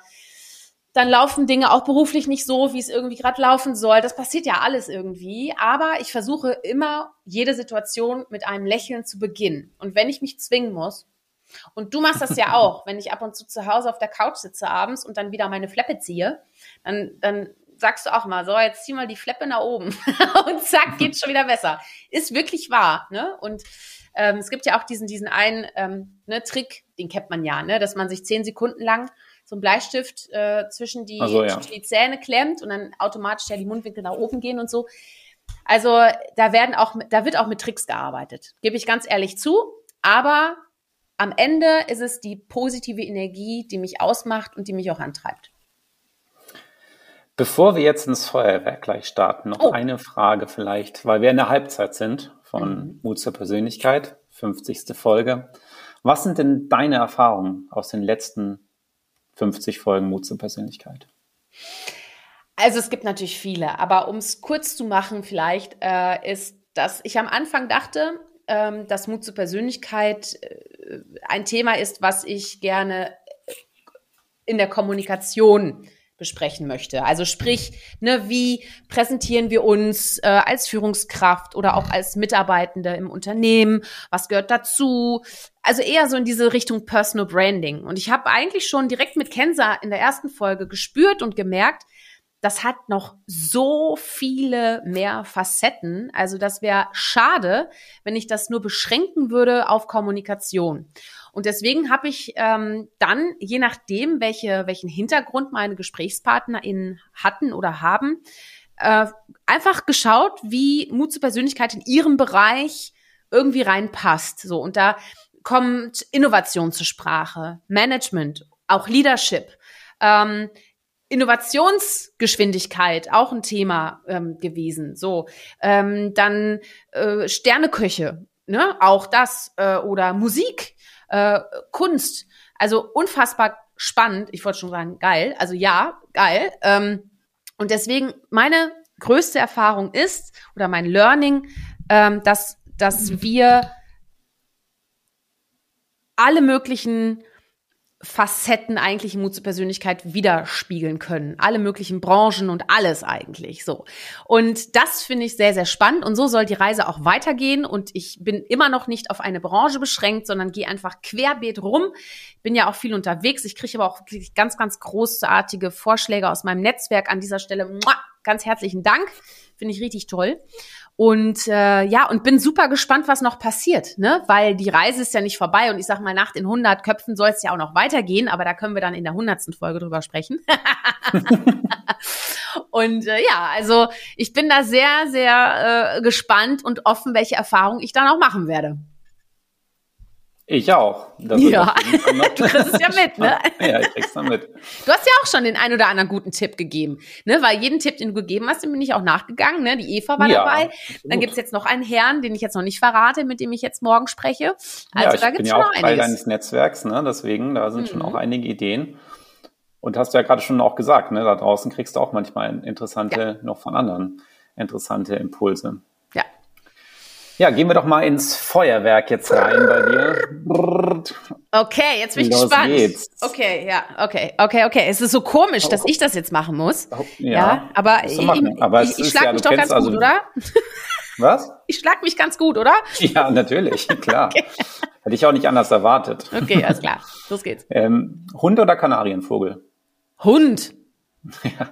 dann laufen Dinge auch beruflich nicht so, wie es irgendwie gerade laufen soll. Das passiert ja alles irgendwie. Aber ich versuche immer, jede Situation mit einem Lächeln zu beginnen. Und wenn ich mich zwingen muss, und du machst das ja (laughs) auch, wenn ich ab und zu zu Hause auf der Couch sitze abends und dann wieder meine Fleppe ziehe, dann, dann sagst du auch mal, so, jetzt zieh mal die Fleppe nach oben (laughs) und zack, geht's schon wieder besser. Ist wirklich wahr, ne? Und ähm, es gibt ja auch diesen, diesen einen ähm, ne, Trick, den kennt man ja, ne, dass man sich zehn Sekunden lang so einen Bleistift äh, zwischen, die, so, ja. zwischen die Zähne klemmt und dann automatisch ja die Mundwinkel nach oben gehen und so. Also da werden auch, da wird auch mit Tricks gearbeitet, gebe ich ganz ehrlich zu. Aber am Ende ist es die positive Energie, die mich ausmacht und die mich auch antreibt. Bevor wir jetzt ins Feuerwerk gleich starten, noch oh. eine Frage vielleicht, weil wir in der Halbzeit sind von mhm. Mut zur Persönlichkeit, 50. Folge. Was sind denn deine Erfahrungen aus den letzten 50 Folgen Mut zur Persönlichkeit? Also es gibt natürlich viele, aber um es kurz zu machen, vielleicht äh, ist, dass ich am Anfang dachte, ähm, dass Mut zur Persönlichkeit äh, ein Thema ist, was ich gerne in der Kommunikation besprechen möchte. Also sprich, ne, wie präsentieren wir uns äh, als Führungskraft oder auch als Mitarbeitende im Unternehmen? Was gehört dazu? Also eher so in diese Richtung Personal Branding. Und ich habe eigentlich schon direkt mit Kensa in der ersten Folge gespürt und gemerkt, das hat noch so viele mehr Facetten. Also das wäre schade, wenn ich das nur beschränken würde auf Kommunikation. Und deswegen habe ich ähm, dann, je nachdem, welche, welchen Hintergrund meine GesprächspartnerInnen hatten oder haben, äh, einfach geschaut, wie Mut zur Persönlichkeit in ihrem Bereich irgendwie reinpasst. So, und da kommt Innovation zur Sprache, Management, auch Leadership. Ähm, Innovationsgeschwindigkeit auch ein Thema ähm, gewesen. So, ähm, dann äh, Sterneköche, ne, auch das äh, oder Musik, äh, Kunst. Also unfassbar spannend. Ich wollte schon sagen geil. Also ja, geil. Ähm, und deswegen meine größte Erfahrung ist oder mein Learning, ähm, dass dass wir alle möglichen Facetten eigentlich Mut zur Persönlichkeit widerspiegeln können. Alle möglichen Branchen und alles eigentlich so. Und das finde ich sehr, sehr spannend. Und so soll die Reise auch weitergehen. Und ich bin immer noch nicht auf eine Branche beschränkt, sondern gehe einfach querbeet rum. Bin ja auch viel unterwegs. Ich kriege aber auch ganz, ganz großartige Vorschläge aus meinem Netzwerk an dieser Stelle. Ganz herzlichen Dank. Finde ich richtig toll. Und äh, ja, und bin super gespannt, was noch passiert, ne? Weil die Reise ist ja nicht vorbei und ich sag mal, nach den 100 Köpfen soll es ja auch noch weitergehen, aber da können wir dann in der 100. Folge drüber sprechen. (laughs) und äh, ja, also ich bin da sehr, sehr äh, gespannt und offen, welche Erfahrungen ich dann auch machen werde. Ich auch. Das ja, (laughs) du kriegst es ja mit, ne? (laughs) ja, ich krieg's dann mit. Du hast ja auch schon den ein oder anderen guten Tipp gegeben, ne? Weil jeden Tipp, den du gegeben hast, den bin ich auch nachgegangen, ne? Die Eva war ja, dabei. Absolut. Dann gibt's jetzt noch einen Herrn, den ich jetzt noch nicht verrate, mit dem ich jetzt morgen spreche. Also ja, ich da gibt's bin ja auch Teil einiges. deines Netzwerks, ne? Deswegen, da sind mhm. schon auch einige Ideen. Und hast du ja gerade schon auch gesagt, ne? Da draußen kriegst du auch manchmal interessante, ja. noch von anderen interessante Impulse. Ja, gehen wir doch mal ins Feuerwerk jetzt rein bei dir. Okay, jetzt bin ich Los gespannt. Geht's. Okay, ja, okay, okay, okay. Es ist so komisch, dass ich das jetzt machen muss. Oh, ja, ja aber, ich, aber ich, ich schlag ja, mich doch ganz also, gut, oder? (laughs) Was? Ich schlag mich ganz gut, oder? Ja, natürlich, (laughs) klar. okay. Hätte ich auch nicht anders erwartet. Okay, alles klar. Los geht's. (laughs) Ähm, Hund oder Kanarienvogel? Hund. Ja.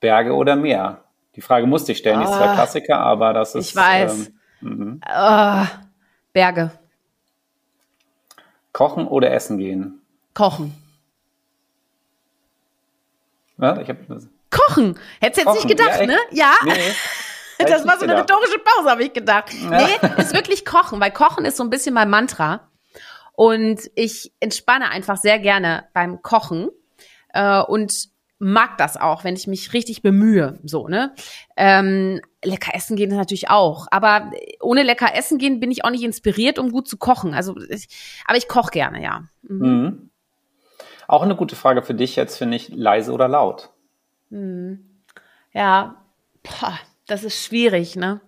Berge oder Meer? Die Frage musste ich stellen, die ist zwar ah. Klassiker, aber das ist. Ich weiß. Ähm, Mhm. Oh, Berge. Kochen oder essen gehen? Kochen. Ja, ich hab, Kochen. Hättest du jetzt nicht gedacht, ja, ne? Ja. Nee. (laughs) Das war so eine rhetorische Pause, habe ich gedacht. Ja. Nee, ist wirklich Kochen, weil Kochen ist so ein bisschen mein Mantra. Und ich entspanne einfach sehr gerne beim Kochen. Äh, und mag das auch, wenn ich mich richtig bemühe, so, ne? Ähm, lecker essen gehen natürlich auch, aber ohne lecker essen gehen bin ich auch nicht inspiriert, um gut zu kochen. Also, ich, aber ich koche gerne, ja. Mhm. Mhm. Auch eine gute Frage für dich jetzt, finde ich, leise oder laut? Mhm. Ja, Boah, das ist schwierig, ne?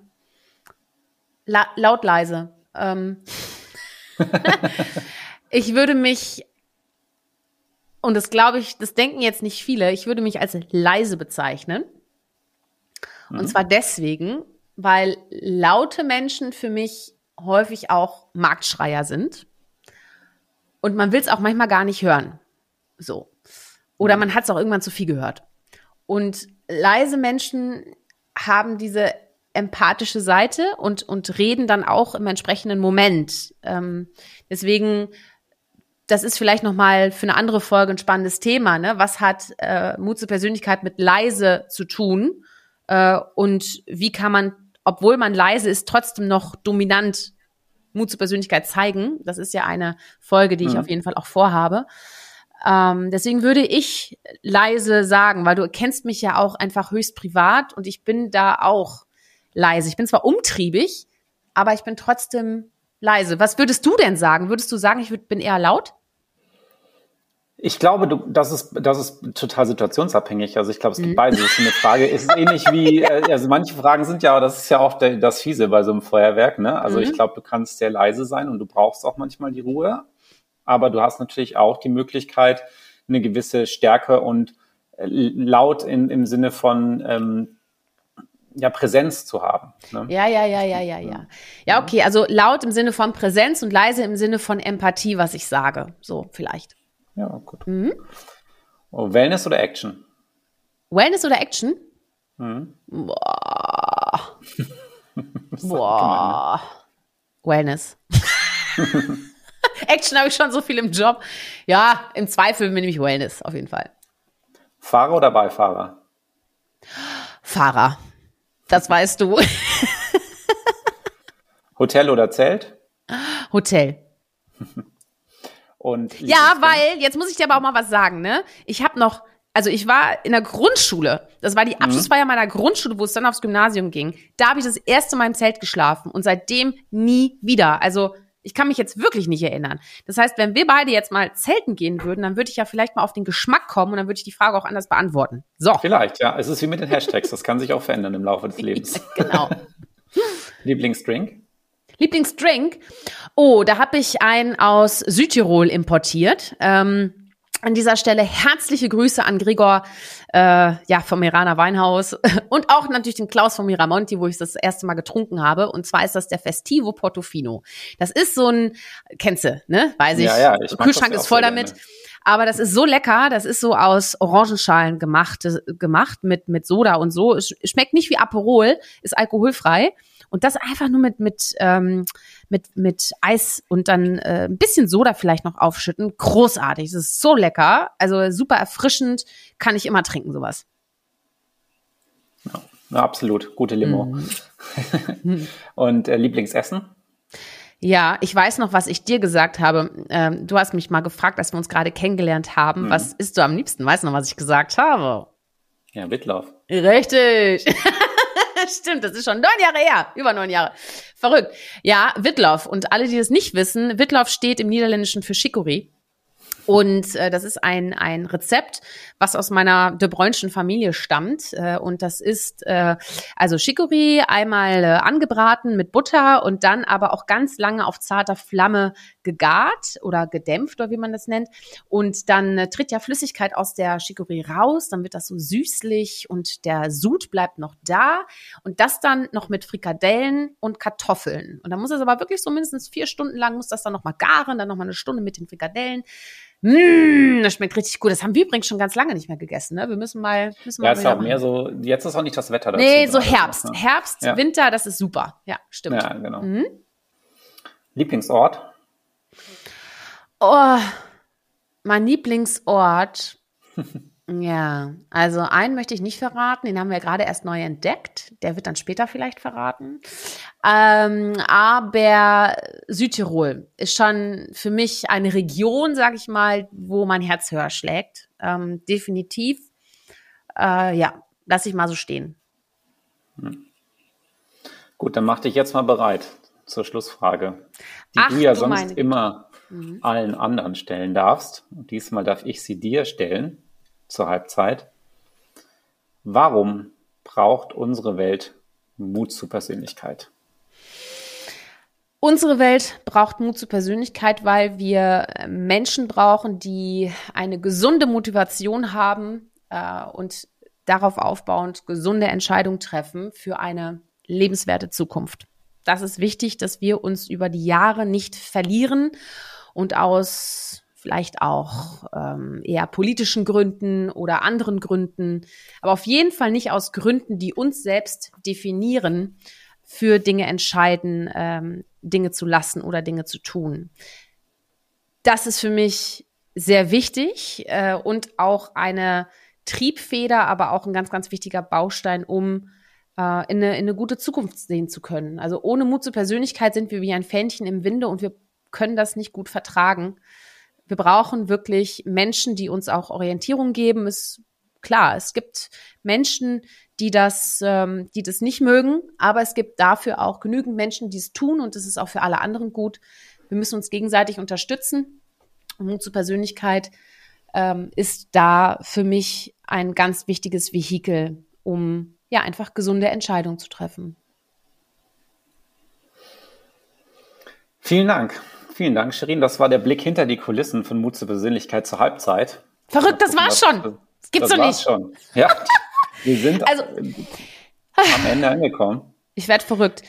La laut leise. Ähm. (laughs) (laughs) ich würde mich und das glaube ich, das denken jetzt nicht viele, ich würde mich als leise bezeichnen. Und mhm. zwar deswegen, weil laute Menschen für mich häufig auch Marktschreier sind. Und man will es auch manchmal gar nicht hören. So. Oder mhm. man hat es auch irgendwann zu viel gehört. Und leise Menschen haben diese empathische Seite und, und reden dann auch im entsprechenden Moment. Ähm, deswegen das ist vielleicht noch mal für eine andere Folge ein spannendes Thema. Ne? Was hat äh, Mut zur Persönlichkeit mit leise zu tun? Äh, und wie kann man, obwohl man leise ist, trotzdem noch dominant Mut zur Persönlichkeit zeigen? Das ist ja eine Folge, die ich mhm. auf jeden Fall auch vorhabe. Ähm, deswegen würde ich leise sagen, weil du kennst mich ja auch einfach höchst privat und ich bin da auch leise. Ich bin zwar umtriebig, aber ich bin trotzdem leise. Was würdest du denn sagen? Würdest du sagen, ich bin eher laut? Ich glaube, du, das ist, das ist total situationsabhängig. Also ich glaube, es gibt mhm. beides. Das ist eine Frage, ist ähnlich wie, äh, (laughs) also manche Fragen sind ja, das ist ja auch der, das Fiese bei so einem Feuerwerk, ne? Also mhm. ich glaube, du kannst sehr leise sein und du brauchst auch manchmal die Ruhe. Aber du hast natürlich auch die Möglichkeit, eine gewisse Stärke und äh, laut in, im Sinne von ähm, ja, Präsenz zu haben. Ne? Ja, ja, ja, ja, ja, ja. Ja, okay, also laut im Sinne von Präsenz und leise im Sinne von Empathie, was ich sage. So, vielleicht. Ja, gut. Mhm. Oh, Wellness oder Action? Wellness oder Action? Mhm. Boah. (laughs) Boah. Wellness. (laughs) Action habe ich schon so viel im Job. Ja, im Zweifel nehme ich Wellness, auf jeden Fall. Fahrer oder Beifahrer? Fahrer. Das weißt du. Hotel oder Zelt? Hotel. (laughs) Und ja, weil, jetzt muss ich dir aber auch mal was sagen, ne? Ich habe noch, also ich war in der Grundschule, das war die mhm. Abschlussfeier meiner Grundschule, wo es dann aufs Gymnasium ging. Da habe ich das erste Mal im Zelt geschlafen und seitdem nie wieder. Also ich kann mich jetzt wirklich nicht erinnern. Das heißt, wenn wir beide jetzt mal zelten gehen würden, dann würde ich ja vielleicht mal auf den Geschmack kommen und dann würde ich die Frage auch anders beantworten. So. Vielleicht, ja. Es ist wie mit den Hashtags. Das kann sich auch verändern im Laufe des (laughs) Lebens. genau. (laughs) Lieblingsdrink? Lieblingsdrink? Oh, da habe ich einen aus Südtirol importiert. Ähm, an dieser Stelle herzliche Grüße an Gregor äh, ja, vom Iraner Weinhaus (laughs) und auch natürlich den Klaus vom Miramonti, wo ich das erste Mal getrunken habe. Und zwar ist das der Festivo Portofino. Das ist so ein, kennst du, ne? Weiß ich. Ja, ja, ich Kühlschrank ist voll damit. Gerne. Aber das ist so lecker, das ist so aus Orangenschalen gemacht, gemacht mit, mit Soda und so. Es schmeckt nicht wie Aperol, ist alkoholfrei. Und das einfach nur mit, mit, ähm, mit, mit Eis und dann äh, ein bisschen Soda vielleicht noch aufschütten. Großartig. Das ist so lecker. Also super erfrischend. Kann ich immer trinken, sowas. Ja, ja absolut. Gute Limo. Mm. (laughs) und äh, Lieblingsessen? Ja, ich weiß noch, was ich dir gesagt habe. Ähm, du hast mich mal gefragt, als wir uns gerade kennengelernt haben. Mhm. Was isst du am liebsten? Weißt du noch, was ich gesagt habe? Ja, Wittlauf. Richtig. (laughs) (laughs) Stimmt, das ist schon neun Jahre her. Über neun Jahre. Verrückt. Ja, Wittlauf. Und alle, die das nicht wissen, Wittlauf steht im Niederländischen für Chicorée. Und äh, das ist ein, ein Rezept, was aus meiner De Bräunschen Familie stammt. Äh, und das ist äh, also Chicorée einmal äh, angebraten mit Butter und dann aber auch ganz lange auf zarter Flamme gegart oder gedämpft oder wie man das nennt. Und dann äh, tritt ja Flüssigkeit aus der Chicorée raus, dann wird das so süßlich und der Sud bleibt noch da. Und das dann noch mit Frikadellen und Kartoffeln. Und dann muss es aber wirklich so mindestens vier Stunden lang, muss das dann nochmal garen, dann nochmal eine Stunde mit den Frikadellen. Mmh, das schmeckt richtig gut. Das haben wir übrigens schon ganz lange nicht mehr gegessen. Ne? Wir müssen mal. Müssen ja, mal ist auch mehr so. Jetzt ist auch nicht das Wetter dazu. Nee, so Herbst. Ne? Herbst, ja. Winter, das ist super. Ja, stimmt. Ja, genau. Mhm. Lieblingsort? Oh, mein Lieblingsort. (laughs) Ja, also einen möchte ich nicht verraten, den haben wir gerade erst neu entdeckt. Der wird dann später vielleicht verraten. Ähm, aber Südtirol ist schon für mich eine Region, sag ich mal, wo mein Herz höher schlägt. Ähm, definitiv. äh, ja, lasse ich mal so stehen. Hm. Gut, dann mach dich jetzt mal bereit zur Schlussfrage, die Ach, du ja du sonst immer mhm. allen anderen stellen darfst. Und diesmal darf ich sie dir stellen zur Halbzeit. Warum braucht unsere Welt Mut zur Persönlichkeit? Unsere Welt braucht Mut zur Persönlichkeit, weil wir Menschen brauchen, die eine gesunde Motivation haben äh, und darauf aufbauend gesunde Entscheidungen treffen für eine lebenswerte Zukunft. Das ist wichtig, dass wir uns über die Jahre nicht verlieren und aus vielleicht auch ähm, eher politischen Gründen oder anderen Gründen, aber auf jeden Fall nicht aus Gründen, die uns selbst definieren, für Dinge entscheiden, ähm, Dinge zu lassen oder Dinge zu tun. Das ist für mich sehr wichtig äh, und auch eine Triebfeder, aber auch ein ganz, ganz wichtiger Baustein, um äh, in, eine, in eine gute Zukunft sehen zu können. Also ohne Mut zur Persönlichkeit sind wir wie ein Fähnchen im Winde und wir können das nicht gut vertragen. Wir brauchen wirklich Menschen, die uns auch Orientierung geben. Ist klar, es gibt Menschen, die das, ähm, die das nicht mögen, aber es gibt dafür auch genügend Menschen, die es tun und das ist auch für alle anderen gut. Wir müssen uns gegenseitig unterstützen. Mut zur Persönlichkeit ähm, ist da für mich ein ganz wichtiges Vehikel, um ja einfach gesunde Entscheidungen zu treffen. Vielen Dank. Vielen Dank, Shirin. Das war der Blick hinter die Kulissen von Mut zur Persönlichkeit zur Halbzeit. Verrückt, das war's schon. Das gibt's das doch nicht. Schon. Ja, wir sind (laughs) also, am Ende angekommen. Ich werde verrückt.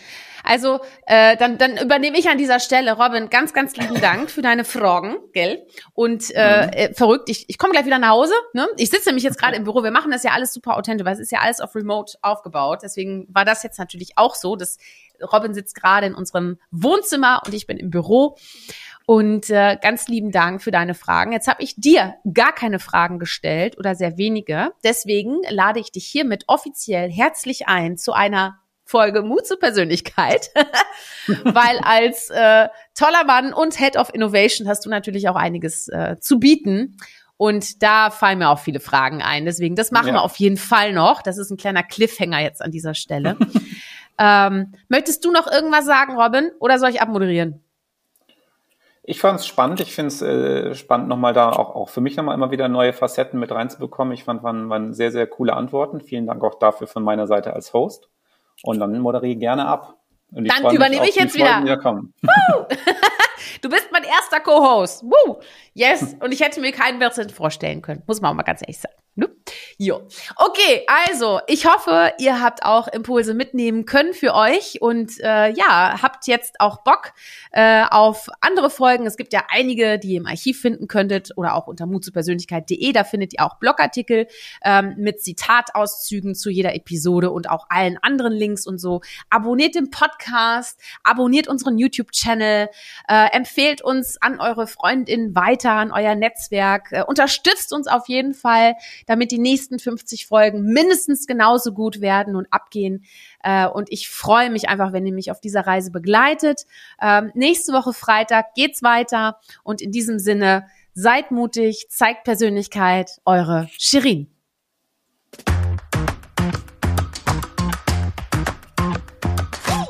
Also, äh, dann, dann übernehme ich an dieser Stelle, Robin, ganz, ganz lieben Dank für deine Fragen, gell? Und äh, mhm. äh, verrückt, ich, ich komme gleich wieder nach Hause. Ne? Ich sitze nämlich jetzt gerade im Büro. Wir machen das ja alles super authentisch, weil es ist ja alles auf Remote aufgebaut. Deswegen war das jetzt natürlich auch so. dass Robin sitzt gerade in unserem Wohnzimmer und ich bin im Büro. Und äh, ganz lieben Dank für deine Fragen. Jetzt habe ich dir gar keine Fragen gestellt oder sehr wenige. Deswegen lade ich dich hiermit offiziell herzlich ein zu einer Folge Mut zur Persönlichkeit, (laughs) weil als äh, toller Mann und Head of Innovation hast du natürlich auch einiges äh, zu bieten. Und da fallen mir auch viele Fragen ein. Deswegen, das machen ja. wir auf jeden Fall noch. Das ist ein kleiner Cliffhanger jetzt an dieser Stelle. (laughs) ähm, möchtest du noch irgendwas sagen, Robin? Oder soll ich abmoderieren? Ich fand es spannend. Ich finde es äh, spannend, nochmal da auch, auch für mich nochmal immer wieder neue Facetten mit reinzubekommen. Ich fand, waren, waren sehr, sehr coole Antworten. Vielen Dank auch dafür von meiner Seite als Host. Und dann moderiere ich gerne ab. Und ich dann übernehme ich jetzt wieder. wieder (laughs) du bist mein erster Co-Host. Yes. Und ich hätte mir keinen besseren vorstellen können. Muss man auch mal ganz ehrlich sagen. Ne? Jo. Okay, also ich hoffe, ihr habt auch Impulse mitnehmen können für euch und äh, ja, habt jetzt auch Bock äh, auf andere Folgen. Es gibt ja einige, die ihr im Archiv finden könntet oder auch unter mutzupersönlichkeit.de. Da findet ihr auch Blogartikel ähm, mit Zitatauszügen zu jeder Episode und auch allen anderen Links und so. Abonniert den Podcast, abonniert unseren YouTube-Channel, äh, empfehlt uns an eure Freundinnen weiter, an euer Netzwerk, äh, unterstützt uns auf jeden Fall damit die nächsten 50 Folgen mindestens genauso gut werden und abgehen. Äh, und ich freue mich einfach, wenn ihr mich auf dieser Reise begleitet. Ähm, nächste Woche Freitag geht's weiter. Und in diesem Sinne, seid mutig, zeigt Persönlichkeit, eure Shirin.